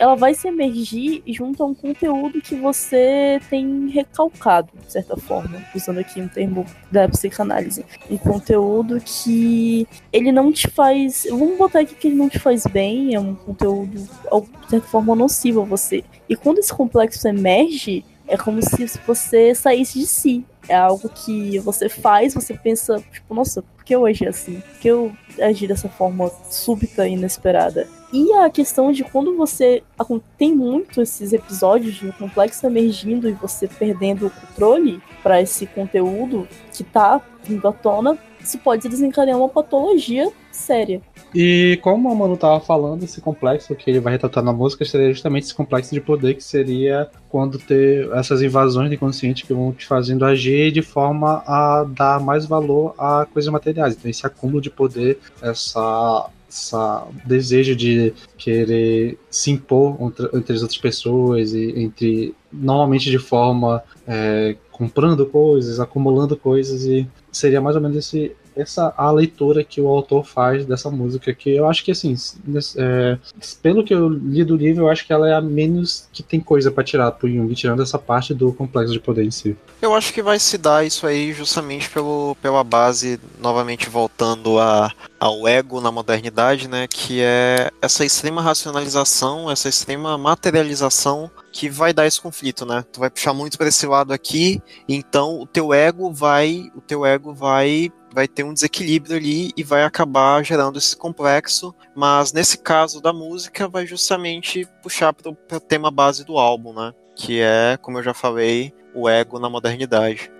ela vai se emergir junto a um conteúdo que você tem recalcado, de certa forma, usando aqui um termo da psicanálise. Um conteúdo que ele não te faz. Vamos botar aqui que ele não te faz bem, é um conteúdo, de certa forma, nocivo a você. E quando esse complexo emerge, é como se você saísse de si. É algo que você faz, você pensa, tipo, nossa, por que eu agi assim? Por que eu agi dessa forma súbita e inesperada? E a questão de quando você tem muito esses episódios de um complexo emergindo e você perdendo o controle para esse conteúdo que tá vindo à tona, isso pode desencadear uma patologia séria. E como o Manu tava falando, esse complexo que ele vai retratar na música seria justamente esse complexo de poder que seria quando ter essas invasões de consciente que vão te fazendo agir de forma a dar mais valor a coisas materiais. Então esse acúmulo de poder, essa essa desejo de querer se impor entre, as outras pessoas e entre normalmente de forma é, comprando coisas, acumulando coisas e seria mais ou menos esse essa a leitura que o autor faz dessa música, que eu acho que assim, é, pelo que eu li do livro, eu acho que ela é a menos que tem coisa para tirar pro Jung, tirando essa parte do complexo de poder em si. Eu acho que vai se dar isso aí justamente pelo, pela base, novamente voltando a, ao ego na modernidade, né, que é essa extrema racionalização, essa extrema materialização que vai dar esse conflito, né? Tu vai puxar muito para esse lado aqui, então o teu ego vai, o teu ego vai vai ter um desequilíbrio ali e vai acabar gerando esse complexo, mas nesse caso da música vai justamente puxar para o tema base do álbum, né? Que é, como eu já falei, o ego na modernidade.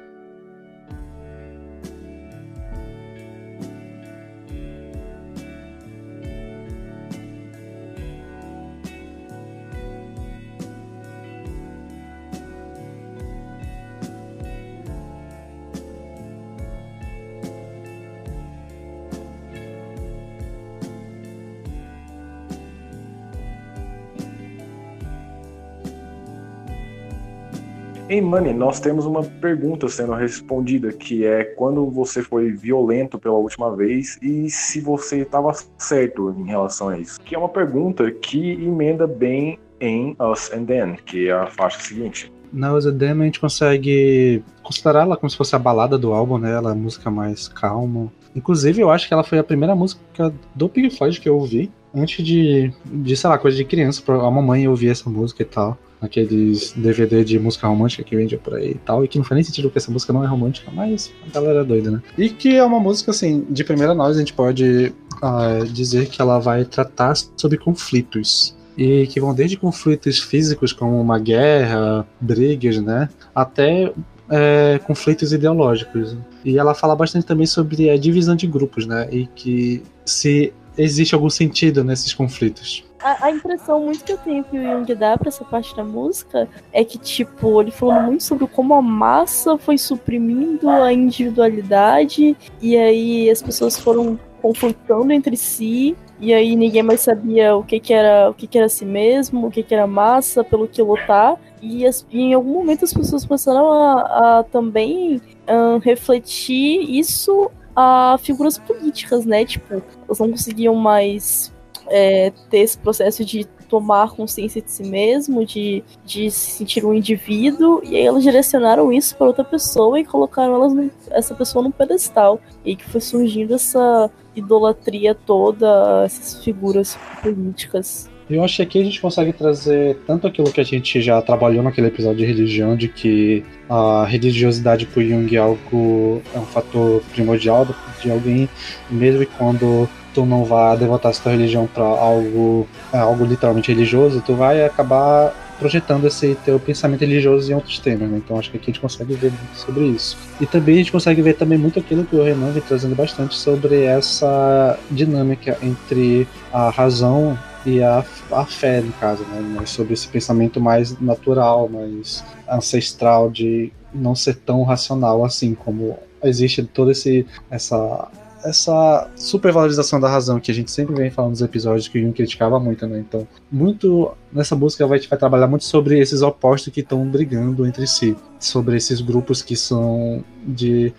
Em Money, nós temos uma pergunta sendo respondida, que é quando você foi violento pela última vez e se você estava certo em relação a isso. Que é uma pergunta que emenda bem em Us and Then, que é a faixa seguinte. Na Us and Then a gente consegue considerar ela como se fosse a balada do álbum, né? Ela é a música mais calma. Inclusive, eu acho que ela foi a primeira música do Pink Floyd que eu ouvi antes de, de sei lá, coisa de criança. A mamãe ouvia essa música e tal aqueles DVD de música romântica que vendia por aí e tal, e que não faz nem sentido porque essa música não é romântica, mas a galera é doida, né? E que é uma música, assim, de primeira nós, a gente pode uh, dizer que ela vai tratar sobre conflitos. E que vão desde conflitos físicos, como uma guerra, brigas, né? Até é, conflitos ideológicos. E ela fala bastante também sobre a divisão de grupos, né? E que se existe algum sentido nesses conflitos a, a, impressão muito que eu tenho que o Jung dá pra essa parte da música é que, tipo, ele falando muito sobre como a massa foi suprimindo a individualidade e aí as pessoas foram confrontando entre si e aí ninguém mais sabia o que, que era o que, que era si mesmo, o que, que era massa, pelo que lutar. E, as, e em algum momento as pessoas começaram a, a também um, refletir isso a figuras políticas, né? Tipo, elas não conseguiam mais é, ter esse processo de tomar consciência de si mesmo, de, de se sentir um indivíduo, e aí elas direcionaram isso para outra pessoa e colocaram elas no, essa pessoa num pedestal. E que foi surgindo essa idolatria toda, essas figuras políticas. Eu acho que aqui a gente consegue trazer tanto aquilo que a gente já trabalhou naquele episódio de religião, de que a religiosidade para Jung é algo é um fator primordial de alguém, mesmo quando tu não vai devotar tua religião para algo, é, algo literalmente religioso, tu vai acabar projetando esse teu pensamento religioso em outros temas, né? Então acho que aqui a gente consegue ver muito sobre isso. E também a gente consegue ver também muito aquilo que o Renan vem trazendo bastante sobre essa dinâmica entre a razão e a, a fé, no caso, né? Sobre esse pensamento mais natural, mais ancestral de não ser tão racional assim como existe toda esse essa essa supervalorização da razão que a gente sempre vem falando nos episódios que o Jung criticava muito, né? Então, muito nessa música vai, vai trabalhar muito sobre esses opostos que estão brigando entre si, sobre esses grupos que são de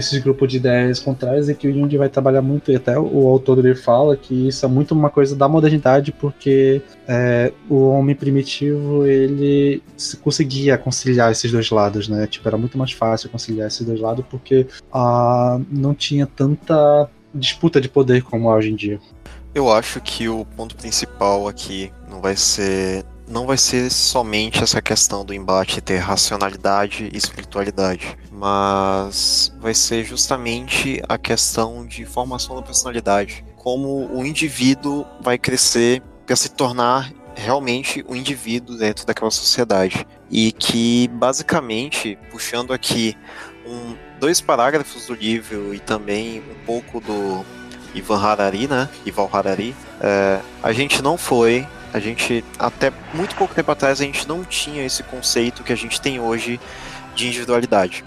esses grupos de ideias contrárias e que o Jung vai trabalhar muito, e até o autor ele fala que isso é muito uma coisa da modernidade, porque é, o homem primitivo ele conseguia conciliar esses dois lados, né? Tipo, era muito mais fácil conciliar esses dois lados porque ah, não tinha tanta disputa de poder como há hoje em dia. Eu acho que o ponto principal aqui não vai ser não vai ser somente essa questão do embate entre racionalidade e espiritualidade, mas vai ser justamente a questão de formação da personalidade, como o indivíduo vai crescer para se tornar realmente o um indivíduo dentro daquela sociedade e que basicamente puxando aqui um, dois parágrafos do livro e também um pouco do Ivan Harari, né? Ival Harari, é, a gente não foi a gente, até muito pouco tempo atrás, a gente não tinha esse conceito que a gente tem hoje de individualidade.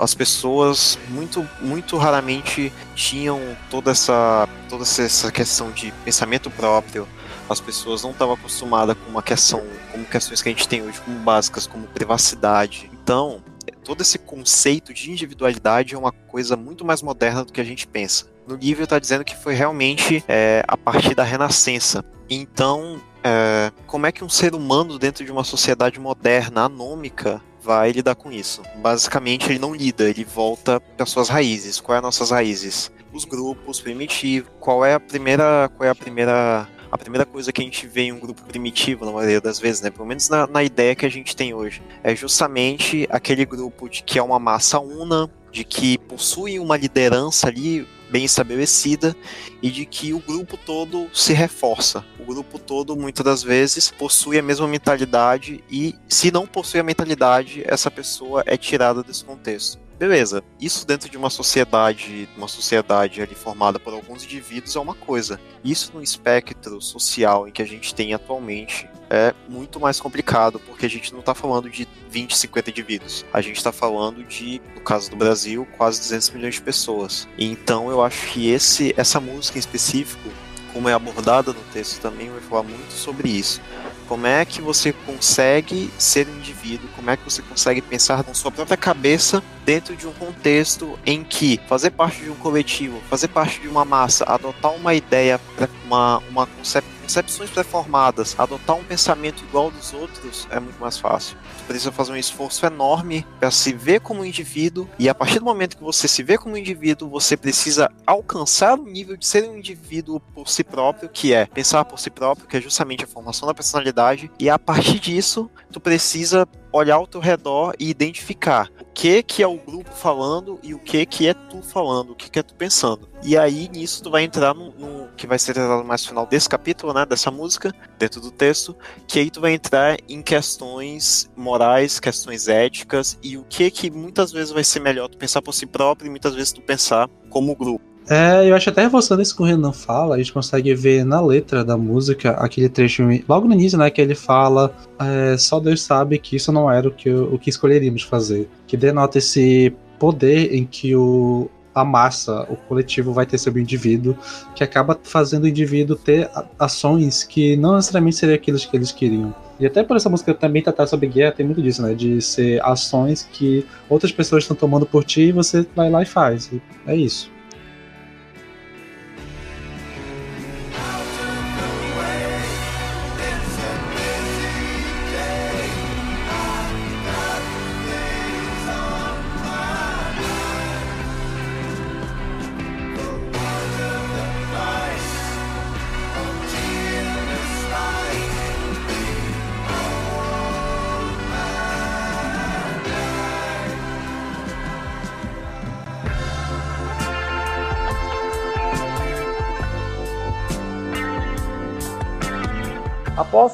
As pessoas muito, muito raramente tinham toda essa, toda essa questão de pensamento próprio. As pessoas não estavam acostumadas com uma questão, como questões que a gente tem hoje, como básicas, como privacidade. Então, todo esse conceito de individualidade é uma coisa muito mais moderna do que a gente pensa. No livro está dizendo que foi realmente é, a partir da Renascença. Então, é, como é que um ser humano dentro de uma sociedade moderna, anômica, vai lidar com isso? Basicamente, ele não lida, ele volta para suas raízes. Quais são as nossas raízes? Os grupos primitivos. Qual é a primeira, qual é a primeira a primeira coisa que a gente vê em um grupo primitivo, na maioria das vezes, né? Pelo menos na, na ideia que a gente tem hoje, é justamente aquele grupo de que é uma massa una, de que possui uma liderança ali bem estabelecida e de que o grupo todo se reforça. O grupo todo, muitas das vezes, possui a mesma mentalidade e, se não possui a mentalidade, essa pessoa é tirada desse contexto. Beleza, isso dentro de uma sociedade, uma sociedade ali formada por alguns indivíduos é uma coisa. Isso no espectro social em que a gente tem atualmente é muito mais complicado, porque a gente não está falando de 20, 50 indivíduos. A gente está falando de, no caso do Brasil, quase 200 milhões de pessoas. Então eu acho que esse, essa música em específico como é abordada no texto também, vai falar muito sobre isso. Como é que você consegue ser um indivíduo? Como é que você consegue pensar com sua própria cabeça dentro de um contexto em que fazer parte de um coletivo, fazer parte de uma massa, adotar uma ideia, uma, uma concep concepções pré-formadas, adotar um pensamento igual dos outros é muito mais fácil. Você precisa fazer um esforço enorme para se ver como indivíduo, e a partir do momento que você se vê como indivíduo, você precisa alcançar o nível de ser um indivíduo por si próprio, que é pensar por si próprio, que é justamente a formação da personalidade, e a partir disso, tu precisa olhar ao teu redor e identificar o que que é o grupo falando e o que que é tu falando, o que que é tu pensando. E aí nisso tu vai entrar no, no que vai ser tratado mais no final desse capítulo, né, dessa música, dentro do texto, que aí tu vai entrar em questões morais, questões éticas e o que que muitas vezes vai ser melhor tu pensar por si próprio e muitas vezes tu pensar como grupo. É, eu acho até reforçando isso que o Renan fala, a gente consegue ver na letra da música aquele trecho, logo no início, né, que ele fala é, só Deus sabe que isso não era o que, o que escolheríamos fazer. Que denota esse poder em que o, a massa, o coletivo vai ter sobre o indivíduo, que acaba fazendo o indivíduo ter ações que não necessariamente seriam aquelas que eles queriam. E até por essa música também tratar sobre guerra, tem muito disso, né? De ser ações que outras pessoas estão tomando por ti e você vai lá e faz. E é isso.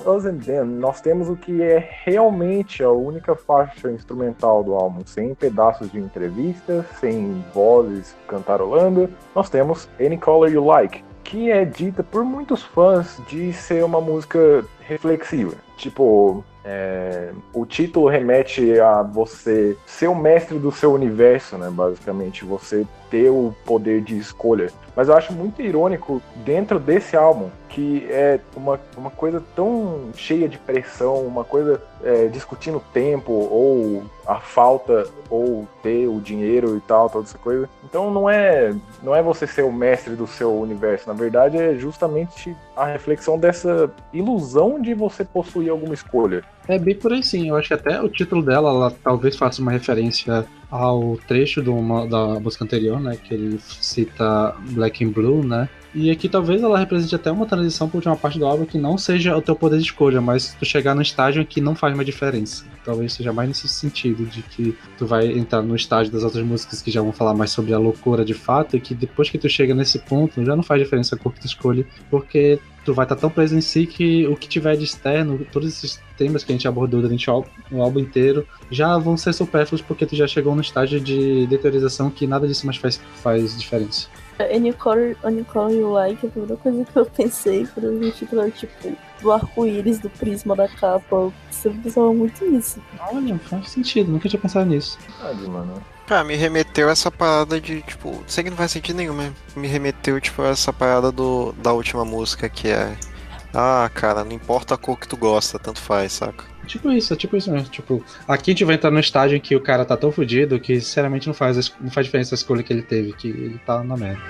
Us and Them, nós temos o que é realmente a única faixa instrumental do álbum, sem pedaços de entrevistas, sem vozes cantarolando. Nós temos Any Color You Like, que é dita por muitos fãs de ser uma música reflexiva. Tipo, é, o título remete a você ser o mestre do seu universo, né? Basicamente, você ter o poder de escolha. Mas eu acho muito irônico dentro desse álbum que é uma, uma coisa tão cheia de pressão, uma coisa é, discutindo tempo ou a falta ou ter o dinheiro e tal, toda essa coisa. Então não é não é você ser o mestre do seu universo, na verdade é justamente a reflexão dessa ilusão de você possuir alguma escolha. É bem por aí sim, eu acho que até o título dela ela talvez faça uma referência ao trecho do, da música anterior, né, que ele cita Black and Blue, né, e aqui talvez ela represente até uma transição para última parte do álbum que não seja o teu poder de escolha, mas tu chegar no estágio em que não faz uma diferença. Talvez seja mais nesse sentido, de que tu vai entrar no estágio das outras músicas que já vão falar mais sobre a loucura de fato, e que depois que tu chega nesse ponto, já não faz diferença a cor que tu escolhe, porque tu vai estar tão preso em si que o que tiver de externo, todos esses temas que a gente abordou durante o álbum inteiro, já vão ser supérfluos porque tu já chegou no estágio de deteriorização que nada disso mais faz, faz diferença. Any Color, Any Color You Like, a primeira coisa que eu pensei foi o título, tipo, do arco-íris, do prisma da capa. Você pensava muito nisso. Olha, faz sentido, nunca tinha pensado nisso. Verdade, mano. Cara, me remeteu essa parada de, tipo, sei que não faz sentido nenhum, mas me remeteu, tipo, essa parada do, da última música que é. Ah, cara, não importa a cor que tu gosta, tanto faz, saca? Tipo isso, é tipo isso mesmo. Tipo, aqui a gente vai entrar no estágio em que o cara tá tão fudido que sinceramente não faz, não faz diferença a escolha que ele teve, que ele tá na merda.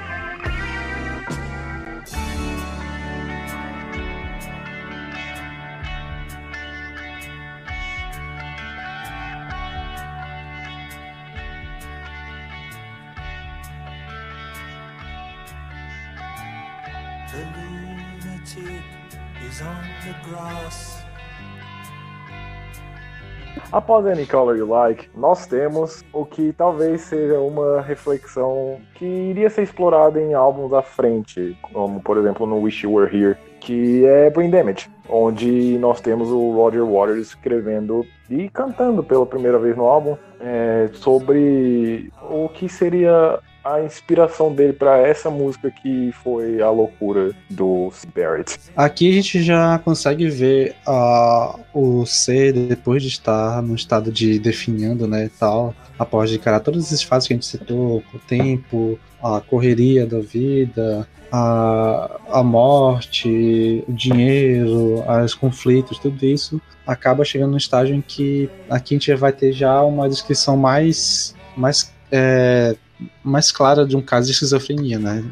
Após Any Color You Like, nós temos o que talvez seja uma reflexão que iria ser explorada em álbuns à frente, como por exemplo no Wish You Were Here, que é Brain Damage, onde nós temos o Roger Waters escrevendo e cantando pela primeira vez no álbum é, sobre o que seria a inspiração dele pra essa música que foi a loucura do Barrett. Aqui a gente já consegue ver ah, o C depois de estar no estado de definhando, né, tal, após de encarar todas essas fases que a gente citou, o tempo, a correria da vida, a, a morte, o dinheiro, os conflitos, tudo isso acaba chegando no estágio em que aqui a gente vai ter já uma descrição mais, mais, é, mais clara de um caso de esquizofrenia, né?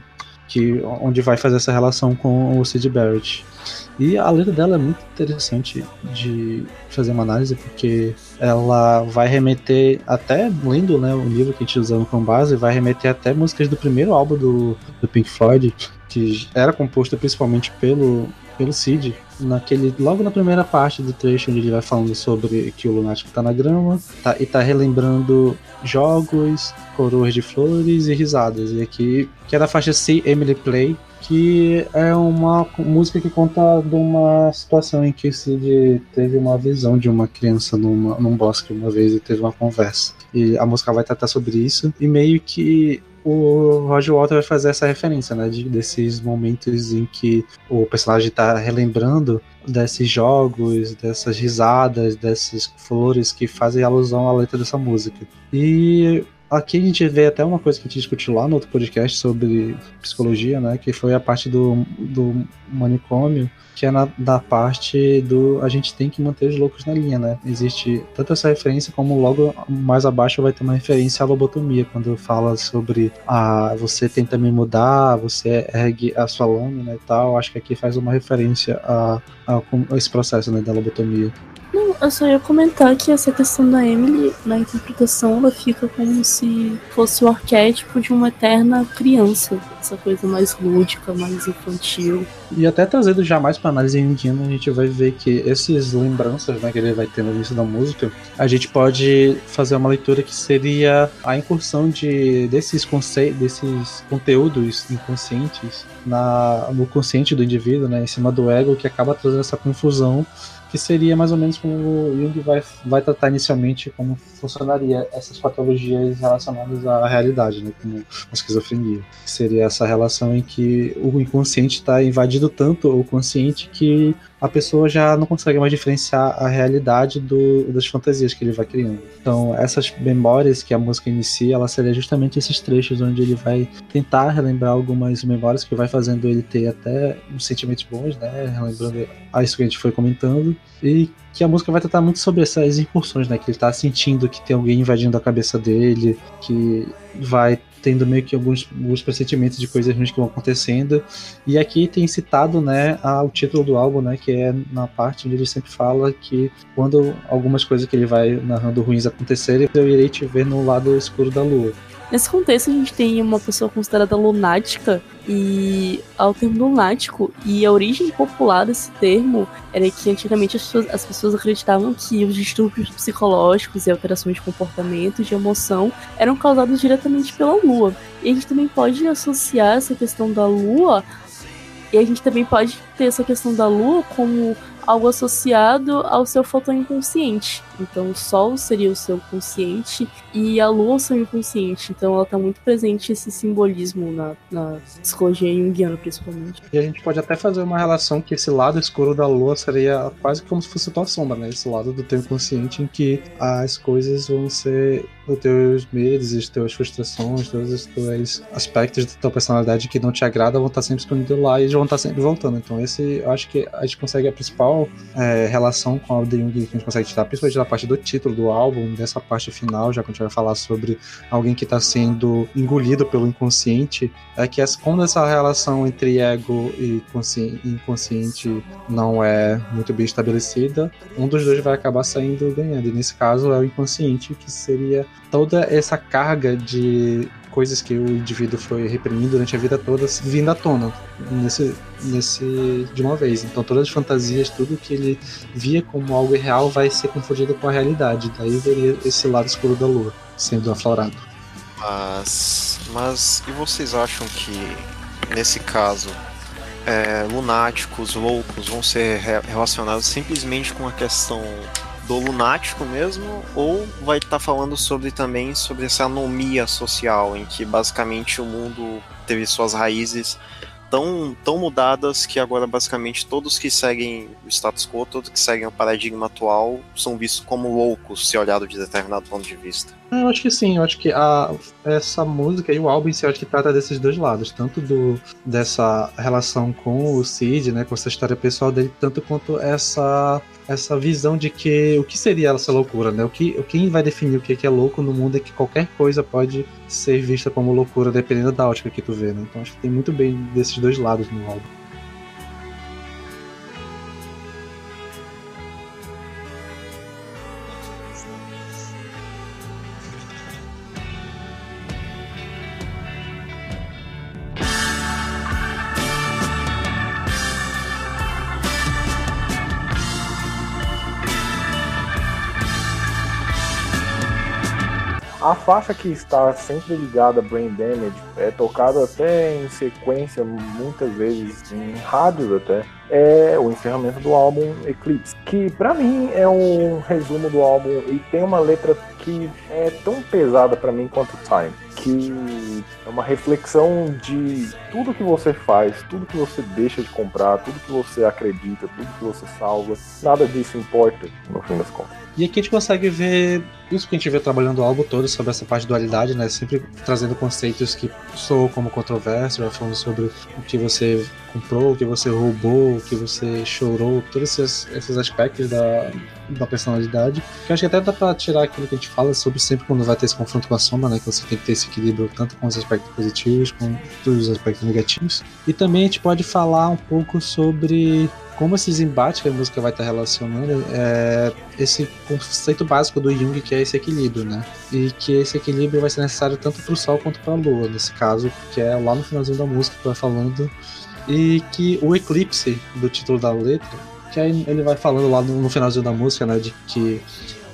Que, onde vai fazer essa relação com o Sid Barrett. E a letra dela é muito interessante de fazer uma análise, porque ela vai remeter, até lendo né, o livro que a gente usando como base, vai remeter até músicas do primeiro álbum do, do Pink Floyd, que era composto principalmente pelo, pelo Sid, naquele, logo na primeira parte do trecho onde ele vai falando sobre que o lunático tá na grama tá, e tá relembrando jogos, coroas de flores e risadas. E aqui, que é da faixa C Emily Play, que é uma música que conta de uma situação em que o Cid teve uma visão de uma criança numa, num bosque uma vez e teve uma conversa. E a música vai tratar sobre isso, e meio que o Roger Walter vai fazer essa referência, né? De, desses momentos em que o personagem está relembrando desses jogos, dessas risadas, dessas flores que fazem alusão à letra dessa música. E aqui a gente vê até uma coisa que a gente discutiu lá no outro podcast sobre psicologia, né? Que foi a parte do, do manicômio, que é na, da parte do a gente tem que manter os loucos na linha, né? Existe tanto essa referência como logo mais abaixo vai ter uma referência à lobotomia, quando fala sobre a ah, você tenta me mudar, você ergue a sua lâmina e tal. Acho que aqui faz uma referência a, a, a esse processo né, da lobotomia. Não, eu só ia comentar que essa questão da Emily, na interpretação, ela fica como se fosse o arquétipo de uma eterna criança. Essa coisa mais lúdica, mais infantil. E até trazendo já mais pra análise indiana, a gente vai ver que essas lembranças né, que ele vai ter no início da música, a gente pode fazer uma leitura que seria a incursão de, desses, conce desses conteúdos inconscientes na, no consciente do indivíduo, né, em cima do ego, que acaba trazendo essa confusão que seria mais ou menos como Jung vai, vai tratar inicialmente como funcionaria essas patologias relacionadas à realidade, né, como a esquizofrenia. Seria essa relação em que o inconsciente está invadindo tanto o consciente que a pessoa já não consegue mais diferenciar a realidade do, das fantasias que ele vai criando. Então, essas memórias que a música inicia, ela seria justamente esses trechos onde ele vai tentar relembrar algumas memórias que vai fazendo ele ter até uns sentimentos bons, né? Relembrando a isso que a gente foi comentando. E que a música vai tratar muito sobre essas incursões, né? Que ele tá sentindo que tem alguém invadindo a cabeça dele, que vai tendo meio que alguns, alguns pressentimentos de coisas ruins que vão acontecendo. E aqui tem citado, né, a, o título do álbum, né, que é na parte onde ele sempre fala que quando algumas coisas que ele vai narrando ruins acontecerem, eu irei te ver no lado escuro da lua. Nesse contexto, a gente tem uma pessoa considerada lunática e ao termo lunático e a origem popular desse termo era que antigamente as pessoas, as pessoas acreditavam que os distúrbios psicológicos e alterações de comportamento, de emoção, eram causados diretamente pela lua. E a gente também pode associar essa questão da lua e a gente também pode ter essa questão da lua como algo associado ao seu fotão inconsciente. Então o Sol seria o seu consciente e a Lua o seu inconsciente. Então ela está muito presente esse simbolismo na, na psicologia junguiana, principalmente. E a gente pode até fazer uma relação que esse lado escuro da Lua seria quase como se fosse tua sombra, né? Esse lado do teu inconsciente em que as coisas vão ser os teus medos, as tuas frustrações, todos os teus aspectos da tua personalidade que não te agradam vão estar sempre escondidos lá e vão estar sempre voltando. Então esse, eu acho que a gente consegue a principal é, relação com a de Jung que a gente consegue tirar, principalmente da parte do título do álbum, dessa parte final, já que a gente vai falar sobre alguém que está sendo engolido pelo inconsciente, é que quando essa relação entre ego e inconsciente não é muito bem estabelecida, um dos dois vai acabar saindo ganhando. E nesse caso é o inconsciente, que seria toda essa carga de coisas que o indivíduo foi reprimindo durante a vida toda vindo à tona nesse, nesse de uma vez. Então todas as fantasias, tudo que ele via como algo irreal vai ser confundido com a realidade. Daí veria esse lado escuro da lua sendo aflorado. Mas, mas e vocês acham que nesse caso é, lunáticos, loucos vão ser re relacionados simplesmente com a questão do lunático mesmo, ou vai estar falando sobre também sobre essa anomia social em que basicamente o mundo teve suas raízes tão, tão mudadas que agora basicamente todos que seguem o status quo, todos que seguem o paradigma atual, são vistos como loucos se olhado de determinado ponto de vista. Eu acho que sim, eu acho que a, essa música e o álbum em si, eu acho que trata desses dois lados, tanto do dessa relação com o Cid, né, com essa história pessoal dele, tanto quanto essa essa visão de que o que seria essa loucura, né? O que quem vai definir o que é louco no mundo é que qualquer coisa pode ser vista como loucura dependendo da ótica que tu vê, né? Então acho que tem muito bem desses dois lados no álbum. Faixa que está sempre ligada a Brain Damage é tocada até em sequência, muitas vezes em rádios até, é o encerramento do álbum Eclipse, que para mim é um resumo do álbum e tem uma letra que é tão pesada para mim quanto Time, que é uma reflexão de tudo que você faz, tudo que você deixa de comprar, tudo que você acredita, tudo que você salva, nada disso importa no fim das contas. E aqui a gente consegue ver isso que a gente vê trabalhando o álbum todo sobre essa parte de dualidade, né? Sempre trazendo conceitos que soam como controvérsia, falando sobre o que você comprou, o que você roubou, o que você chorou, todos esses, esses aspectos da, da personalidade. Que acho que até dá pra tirar aquilo que a gente fala sobre sempre quando vai ter esse confronto com a sombra, né? Que você tem que ter esse equilíbrio tanto com os aspectos positivos, com todos os aspectos negativos. E também a gente pode falar um pouco sobre como esses embates que a música vai estar relacionando é esse conceito básico do Jung que é esse equilíbrio, né? E que esse equilíbrio vai ser necessário tanto para o Sol quanto para a Lua, nesse caso, que é lá no finalzinho da música que vai falando e que o eclipse do título da letra, que aí ele vai falando lá no, no finalzinho da música, né, de que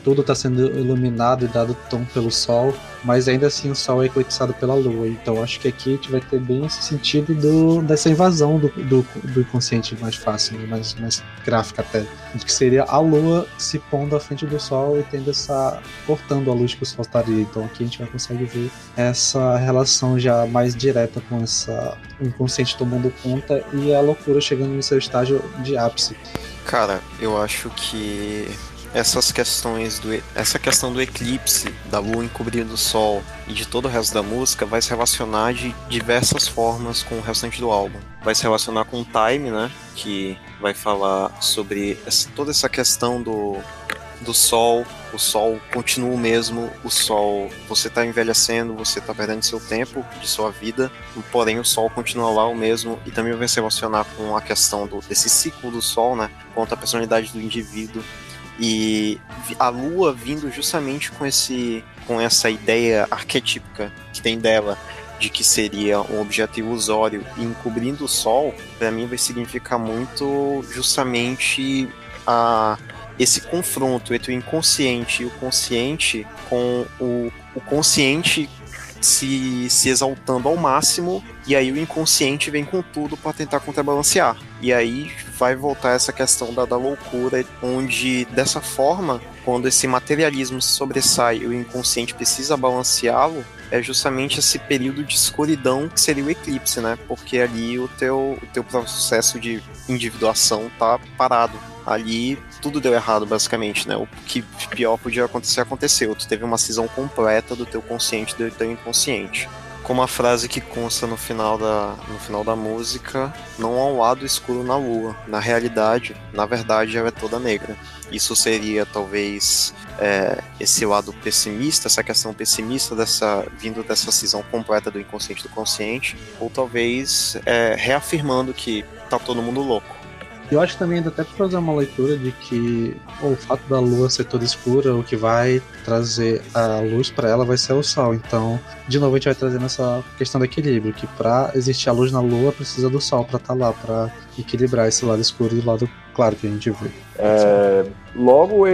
tudo está sendo iluminado e dado tom pelo sol, mas ainda assim o sol é eclipsado pela lua. Então acho que aqui a gente vai ter bem esse sentido do, dessa invasão do, do, do inconsciente mais fácil, mais, mais gráfica até. Que seria a lua se pondo à frente do sol e tendo essa. cortando a luz que o sol estaria. Então aqui a gente vai conseguir ver essa relação já mais direta com essa o inconsciente tomando conta e a loucura chegando no seu estágio de ápice. Cara, eu acho que essas questões do essa questão do eclipse da lua encobrindo o sol e de todo o resto da música vai se relacionar de diversas formas com o restante do álbum. Vai se relacionar com o Time, né, que vai falar sobre essa, toda essa questão do do sol, o sol continua o mesmo, o sol, você está envelhecendo, você está perdendo seu tempo de sua vida, porém o sol continua lá o mesmo e também vai se relacionar com a questão do, desse ciclo do sol, né, quanto à personalidade do indivíduo e a lua vindo justamente com esse com essa ideia arquetípica que tem dela de que seria um objeto ilusório. E encobrindo o sol, para mim vai significar muito justamente a esse confronto entre o inconsciente e o consciente com o, o consciente se, se exaltando ao máximo, e aí o inconsciente vem com tudo para tentar contrabalancear. E aí vai voltar essa questão da, da loucura, onde dessa forma, quando esse materialismo se sobressai e o inconsciente precisa balanceá-lo, é justamente esse período de escuridão que seria o eclipse, né? Porque ali o teu, o teu processo de individuação tá parado. Ali tudo deu errado, basicamente, né? O que pior podia acontecer aconteceu. Tu teve uma cisão completa do teu consciente e do teu inconsciente. Como a frase que consta no final da, no final da música, não há um lado escuro na lua. Na realidade, na verdade, ela é toda negra. Isso seria talvez é, esse lado pessimista, essa questão pessimista dessa vindo dessa cisão completa do inconsciente do consciente, ou talvez é, reafirmando que tá todo mundo louco eu acho também ainda até para fazer uma leitura de que o fato da lua ser toda escura, o que vai trazer a luz para ela vai ser o sol. Então, de novo a gente vai trazendo essa questão do equilíbrio, que para existir a luz na lua precisa do sol para estar tá lá, para equilibrar esse lado escuro e o lado claro que a gente vê. É, logo,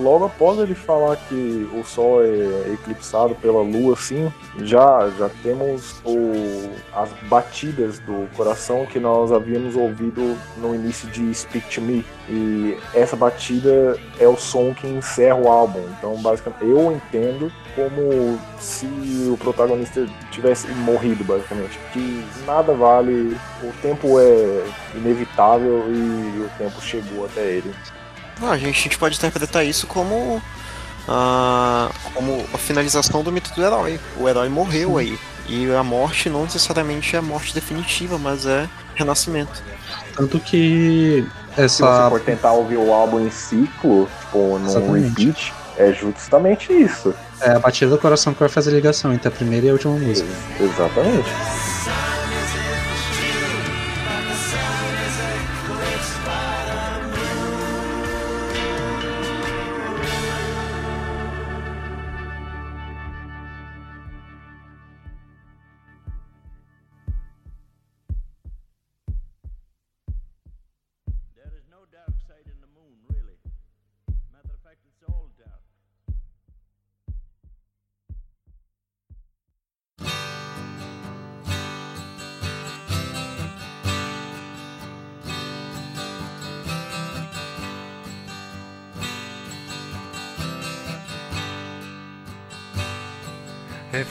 logo após ele falar que o Sol é eclipsado pela Lua, assim, já, já temos o, as batidas do coração que nós havíamos ouvido no início de Speak to Me. E essa batida é o som que encerra o álbum. Então, basicamente, eu entendo como se o protagonista tivesse morrido, basicamente. Que nada vale, o tempo é inevitável e o tempo chegou até ele. Ah, a, gente, a gente pode interpretar isso como, ah, como a finalização do mito do herói. O herói morreu aí. E a morte não necessariamente é a morte definitiva, mas é renascimento. Tanto que Se você essa. for tentar ouvir o álbum em ciclo, tipo, num Exatamente. repeat, é justamente isso. É a batida do coração que vai fazer a ligação entre a primeira e a última música. Exatamente.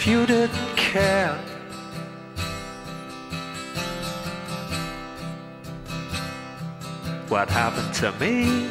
You didn't care, what happened to me?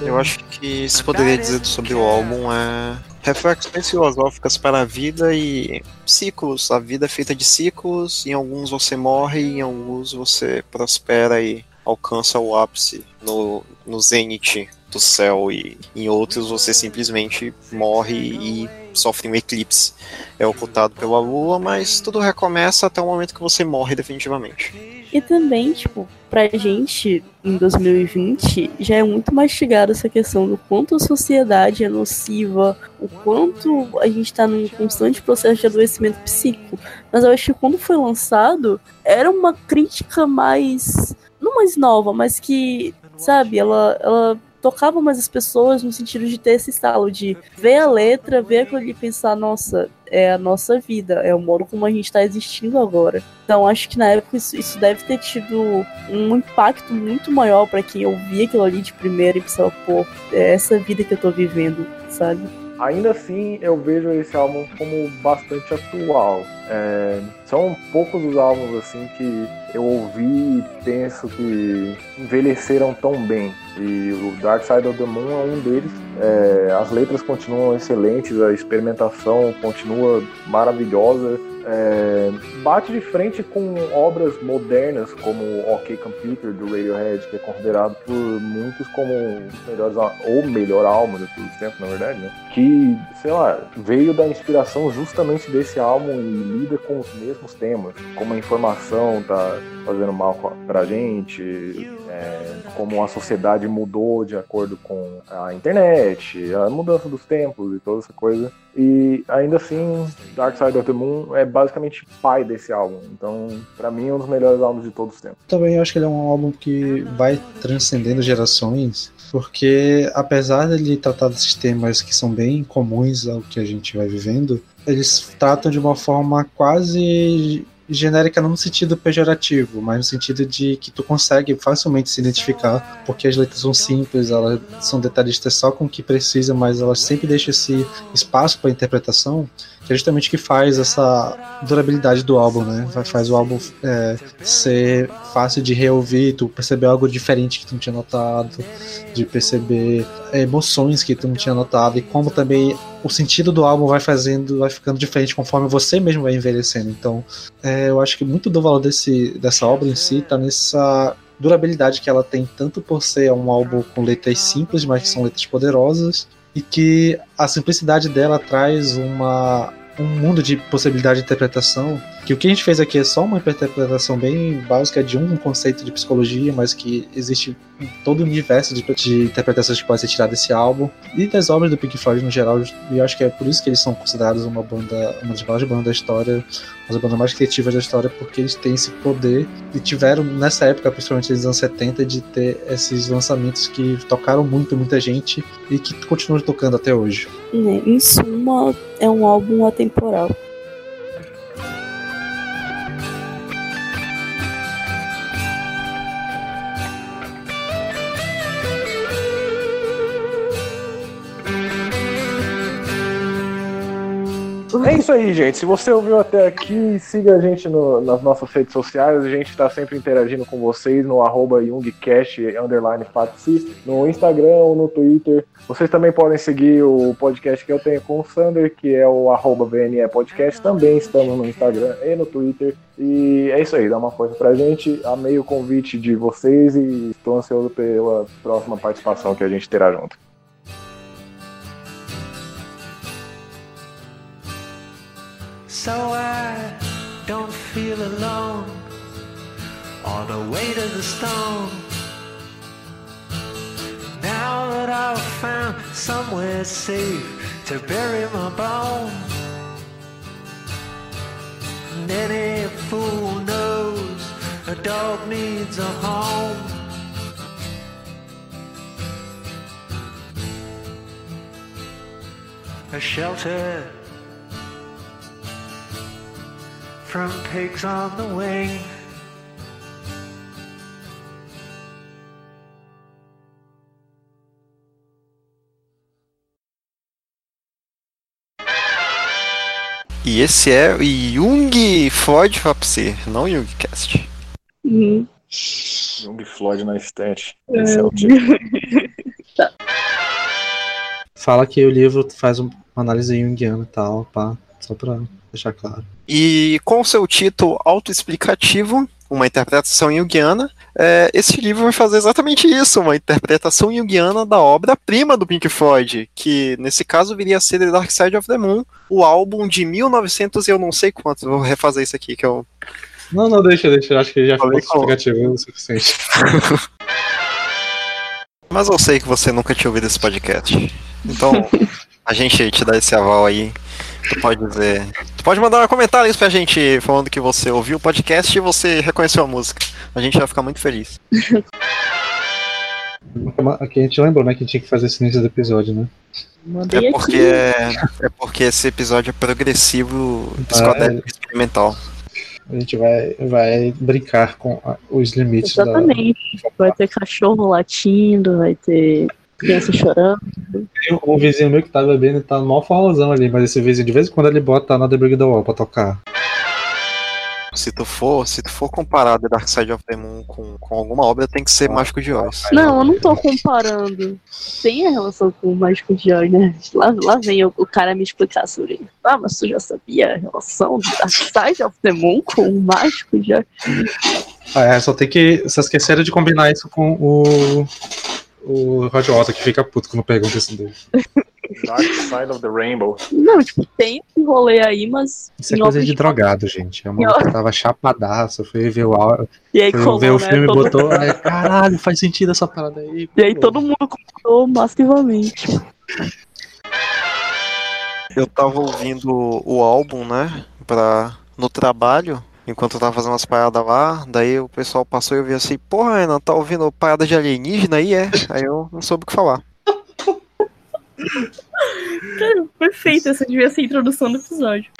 Eu acho que se poderia dizer sobre o álbum é reflexões filosóficas para a vida e ciclos. A vida é feita de ciclos, em alguns você morre, em alguns você prospera e alcança o ápice no, no zênite do céu e em outros você simplesmente morre e sofre um eclipse. É ocultado pela lua, mas tudo recomeça até o momento que você morre definitivamente. E também, tipo, pra gente, em 2020, já é muito mastigado essa questão do quanto a sociedade é nociva, o quanto a gente tá num constante processo de adoecimento psíquico. Mas eu acho que quando foi lançado, era uma crítica mais. não mais nova, mas que, sabe, ela. ela tocava mais as pessoas no sentido de ter esse estalo de ver a letra, ver aquilo e pensar, nossa, é a nossa vida, é o modo como a gente tá existindo agora. Então acho que na época isso, isso deve ter tido um impacto muito maior pra quem ouvia aquilo ali de primeira e pensava, pô, é essa vida que eu tô vivendo, sabe? Ainda assim, eu vejo esse álbum como bastante atual. É, são poucos os álbuns assim que eu ouvi e penso que envelheceram tão bem. E o Dark Side of the Moon é um deles. É, as letras continuam excelentes, a experimentação continua maravilhosa. É, bate de frente com obras modernas como OK Computer do Radiohead, que é considerado por muitos como dos melhores ou melhor álbum de todos os tempos, na verdade, né? Que, sei lá, veio da inspiração justamente desse álbum e lida com os mesmos temas, como a informação tá fazendo mal pra gente, é, como a sociedade mudou de acordo com a internet, a mudança dos tempos e toda essa coisa. E ainda assim, Dark Side of the Moon é basicamente pai desse álbum. Então, pra mim, é um dos melhores álbuns de todos os tempos. Também acho que ele é um álbum que vai transcendendo gerações, porque apesar dele tratar desses temas que são bem comuns ao que a gente vai vivendo, eles tratam de uma forma quase genérica não no sentido pejorativo, mas no sentido de que tu consegue facilmente se identificar, porque as letras são simples, elas são detalhistas só com o que precisa, mas elas sempre deixam esse espaço para interpretação, que é justamente que faz essa durabilidade do álbum, né? Faz o álbum é, ser fácil de reouvir, tu perceber algo diferente que tu não tinha notado, de perceber emoções que tu não tinha notado, e como também o sentido do álbum vai fazendo, vai ficando diferente conforme você mesmo vai envelhecendo. Então, é, eu acho que muito do valor desse, dessa obra em si tá nessa durabilidade que ela tem, tanto por ser um álbum com letras simples, mas que são letras poderosas, e que a simplicidade dela traz uma um mundo de possibilidade de interpretação, que o que a gente fez aqui é só uma interpretação bem básica de um conceito de psicologia, mas que existe todo o universo de, de interpretações que pode ser tirado desse álbum e das obras do Pink Floyd no geral, e eu acho que é por isso que eles são considerados uma banda, uma das maiores bandas da história, uma das bandas mais criativas da história, porque eles têm esse poder e tiveram nessa época, principalmente nos anos 70, de ter esses lançamentos que tocaram muito, muita gente e que continuam tocando até hoje. Né, Em suma, é um álbum atemporal. [LAUGHS] É isso aí, gente. Se você ouviu até aqui, siga a gente no- nas nossas redes sociais. A gente está sempre interagindo com vocês no arroba no Instagram ou no Twitter. Vocês também podem seguir o podcast que eu tenho com o Sander, que é o arroba VNE Podcast. Também estamos no Instagram e no Twitter. E é isso aí, dá uma força pra gente. Amei o convite de vocês e estou ansioso pela próxima participação que a gente terá junto. So I don't feel alone or the weight of the stone. Now that I've found somewhere safe to bury my bones, and any fool knows a dog needs a home. A shelter from pigs on the wing. E esse é o Jung Floyd Fapsi, não Jungcast. Uhum. Jung Floyd na estante. Esse é o tipo. [LAUGHS] Fala que o livro faz um- uma análise junguiana e tal, pá, só pra deixar claro. E com seu título autoexplicativo, uma interpretação junguiana, é, esse livro vai fazer exatamente isso, uma interpretação junguiana da obra-prima do Pink Floyd, que nesse caso viria a ser The Dark Side of the Moon, o álbum de 1900 e eu não sei quanto, vou refazer isso aqui, que eu... Não, não, deixa, deixa, acho que já ficou com- explicativo o suficiente. [LAUGHS] Mas eu sei que você nunca tinha ouvido esse podcast. Então, [LAUGHS] a gente te dá esse aval aí. Tu pode dizer. Tu pode mandar comentários pra gente falando que você ouviu o podcast e você reconheceu a música. A gente vai ficar muito feliz. Aqui a gente lembrou, né, que tinha que fazer esse início do episódio, né? Mandei É porque, aqui. é porque esse episódio é progressivo psicodélico experimental. A gente vai, vai brincar com os limites da. Exatamente. Vai ter cachorro latindo, vai ter criança chorando. Tem um vizinho meu que tá bebendo e tá mó forrozão ali, mas esse vizinho de vez em quando ele bota Another Big the Wall pra tocar. Se tu for, se tu for comparar The Dark Side of the Moon com, com alguma obra, tem que ser Mágico de Oz. Não, eu não tô comparando. Tem a relação com o Mágico de Oz, né? Lá, lá vem o, o cara me explicar sobre. Ah, mas tu já sabia a relação do Dark Side of the Moon com o Mágico de Oz? Ah, é, só tem que. Vocês esqueceram de combinar isso com o. O Roger Waters que fica puto quando pergunta isso dele. Dark Side of the Rainbow. Não, tipo, tem esse rolê aí, mas. Isso é coisa de drogado, gente. É uma que tava chapadaço, foi ver o, E aí, foi colou, ver o né? filme e Todo- botou. Aí, caralho, faz sentido essa parada aí. E aí todo mundo concordou massivamente. Eu tava ouvindo o álbum, né? Pra, no trabalho, enquanto eu tava fazendo umas paradas lá. Daí o pessoal passou e eu vi assim: Porra, Renan, tá ouvindo parada de alienígena aí? É. Aí eu não soube o que falar. Cara, perfeito, essa devia ser a introdução do episódio.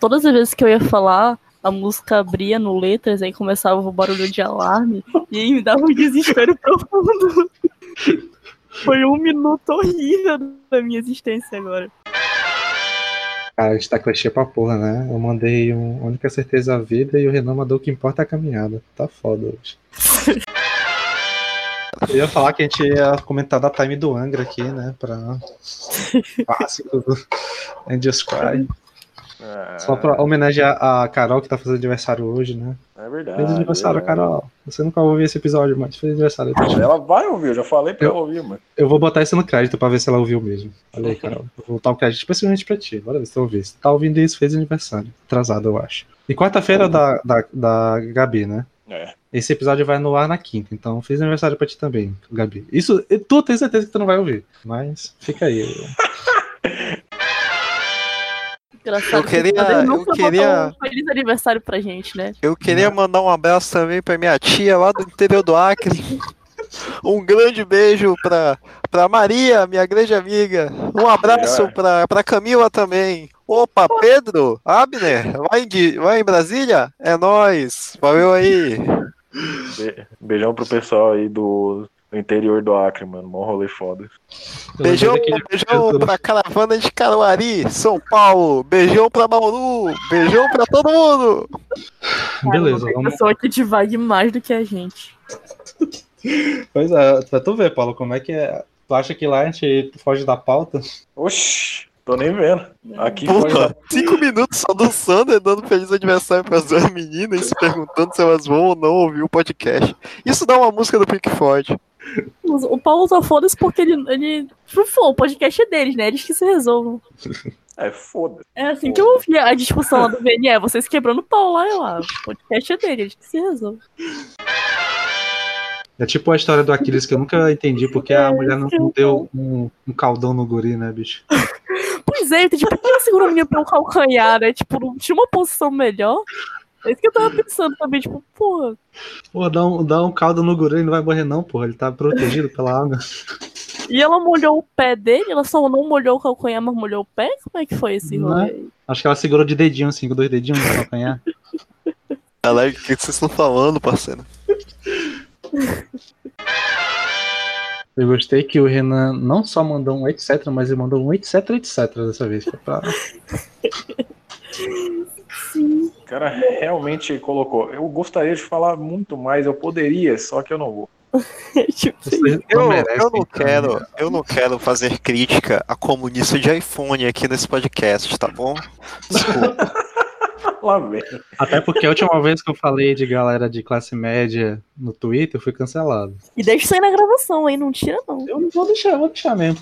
Todas as vezes que eu ia falar, a música abria no letras, aí começava o barulho de alarme, e aí me dava um desespero [LAUGHS] profundo. Foi um minuto horrível da minha existência agora. Cara, a gente tá clichê pra porra, né? Eu mandei um a única certeza da vida e o Renan mandou o que importa é a caminhada. Tá foda hoje. [LAUGHS] Eu ia falar que a gente ia comentar da time do Angra aqui, né? Pra. [LAUGHS] Clássico do Angels Cry. Ah, Só pra homenagear a Carol que tá fazendo aniversário hoje, né? É verdade. Feliz aniversário, é. Carol. Você nunca ouviu esse episódio, mas feliz aniversário. Ela vai ouvir, eu já falei pra Eu- ela ouvir, mano. Eu vou botar isso no crédito pra ver se ela ouviu mesmo. Aí, [LAUGHS] Carol. Vou botar um crédito especialmente pra ti. Bora ver se tu ouviu. Se tá ouvindo isso, fez aniversário. Atrasado, eu acho. E quarta-feira da, da, da Gabi, né? É. Esse episódio vai no ar na quinta, então fez aniversário pra ti também, Gabi. Isso, tu tem certeza que tu não vai ouvir, mas fica aí. [LAUGHS] Engraçado Eu que queria- eu nunca queria- um feliz aniversário pra gente, né? Eu queria mandar um abraço também pra minha tia lá do interior do Acre. Um grande beijo pra, pra Maria, minha grande amiga. Um abraço pra, pra Camila também. Opa, Pedro, Abner, vai em, vai em Brasília? É nóis. Valeu aí. Be- Beijão pro pessoal aí do, do interior do Acre, mano. Mó rolê foda. Beijão, beijão pra caravana de Caruari, São Paulo. Beijão pra Bauru. Beijão pra todo mundo. Beleza, vamos. pessoa que divague mais do que a gente. Pois é, pra tu ver, Paulo, como é que é. Tu acha que lá a gente foge da pauta? Oxi, tô nem vendo. Aqui pode. Porra, cinco minutos só do Sander dando feliz aniversário pras duas meninas e se perguntando se elas vão ou não ouvir o podcast. Isso dá uma música do Pink Floyd. O Paulo só foda-se porque ele, ele. Pô, o podcast é deles, né? Eles que se resolvam. [LAUGHS] É foda. É assim que eu ouvi a discussão lá do VNE, vocês quebrando o pau lá e lá. O podcast é dele, eles que se resolvam. É tipo a história do Aquiles que eu nunca entendi porque a mulher não, não deu um, um caldão no guri, né, bicho? Pois é, tipo, por que ela segura a menina pelo calcanhar, né? Tipo, não tinha uma posição melhor. É isso que eu tava pensando também, tipo, porra. Pô, dá um, dá um caldo no guri, ele não vai morrer não, porra. Ele tá protegido pela água. E ela molhou o pé dele, ela só não molhou o calcanhar, mas molhou o pé? Como é que foi esse Não rolê? é? Acho que ela segurou de dedinho, assim, com dois dedinhos no calcanhar. Caralho, o que vocês estão falando, parceiro? Eu gostei que o Renan não só mandou um etc, mas ele mandou um etc, etc dessa vez. Foi pra... Sim. O cara realmente colocou. Eu gostaria de falar muito mais, eu poderia, só que eu não vou. [LAUGHS] tipo, Eu, eu não quero, eu não quero fazer crítica a comunista de iPhone aqui nesse podcast, tá bom? Desculpa. [LAUGHS] Até porque a última vez que eu falei de galera de classe média no Twitter, eu fui cancelado. E deixa isso aí na gravação, hein? Não tira, não. Eu não vou deixar, eu vou deixar mesmo.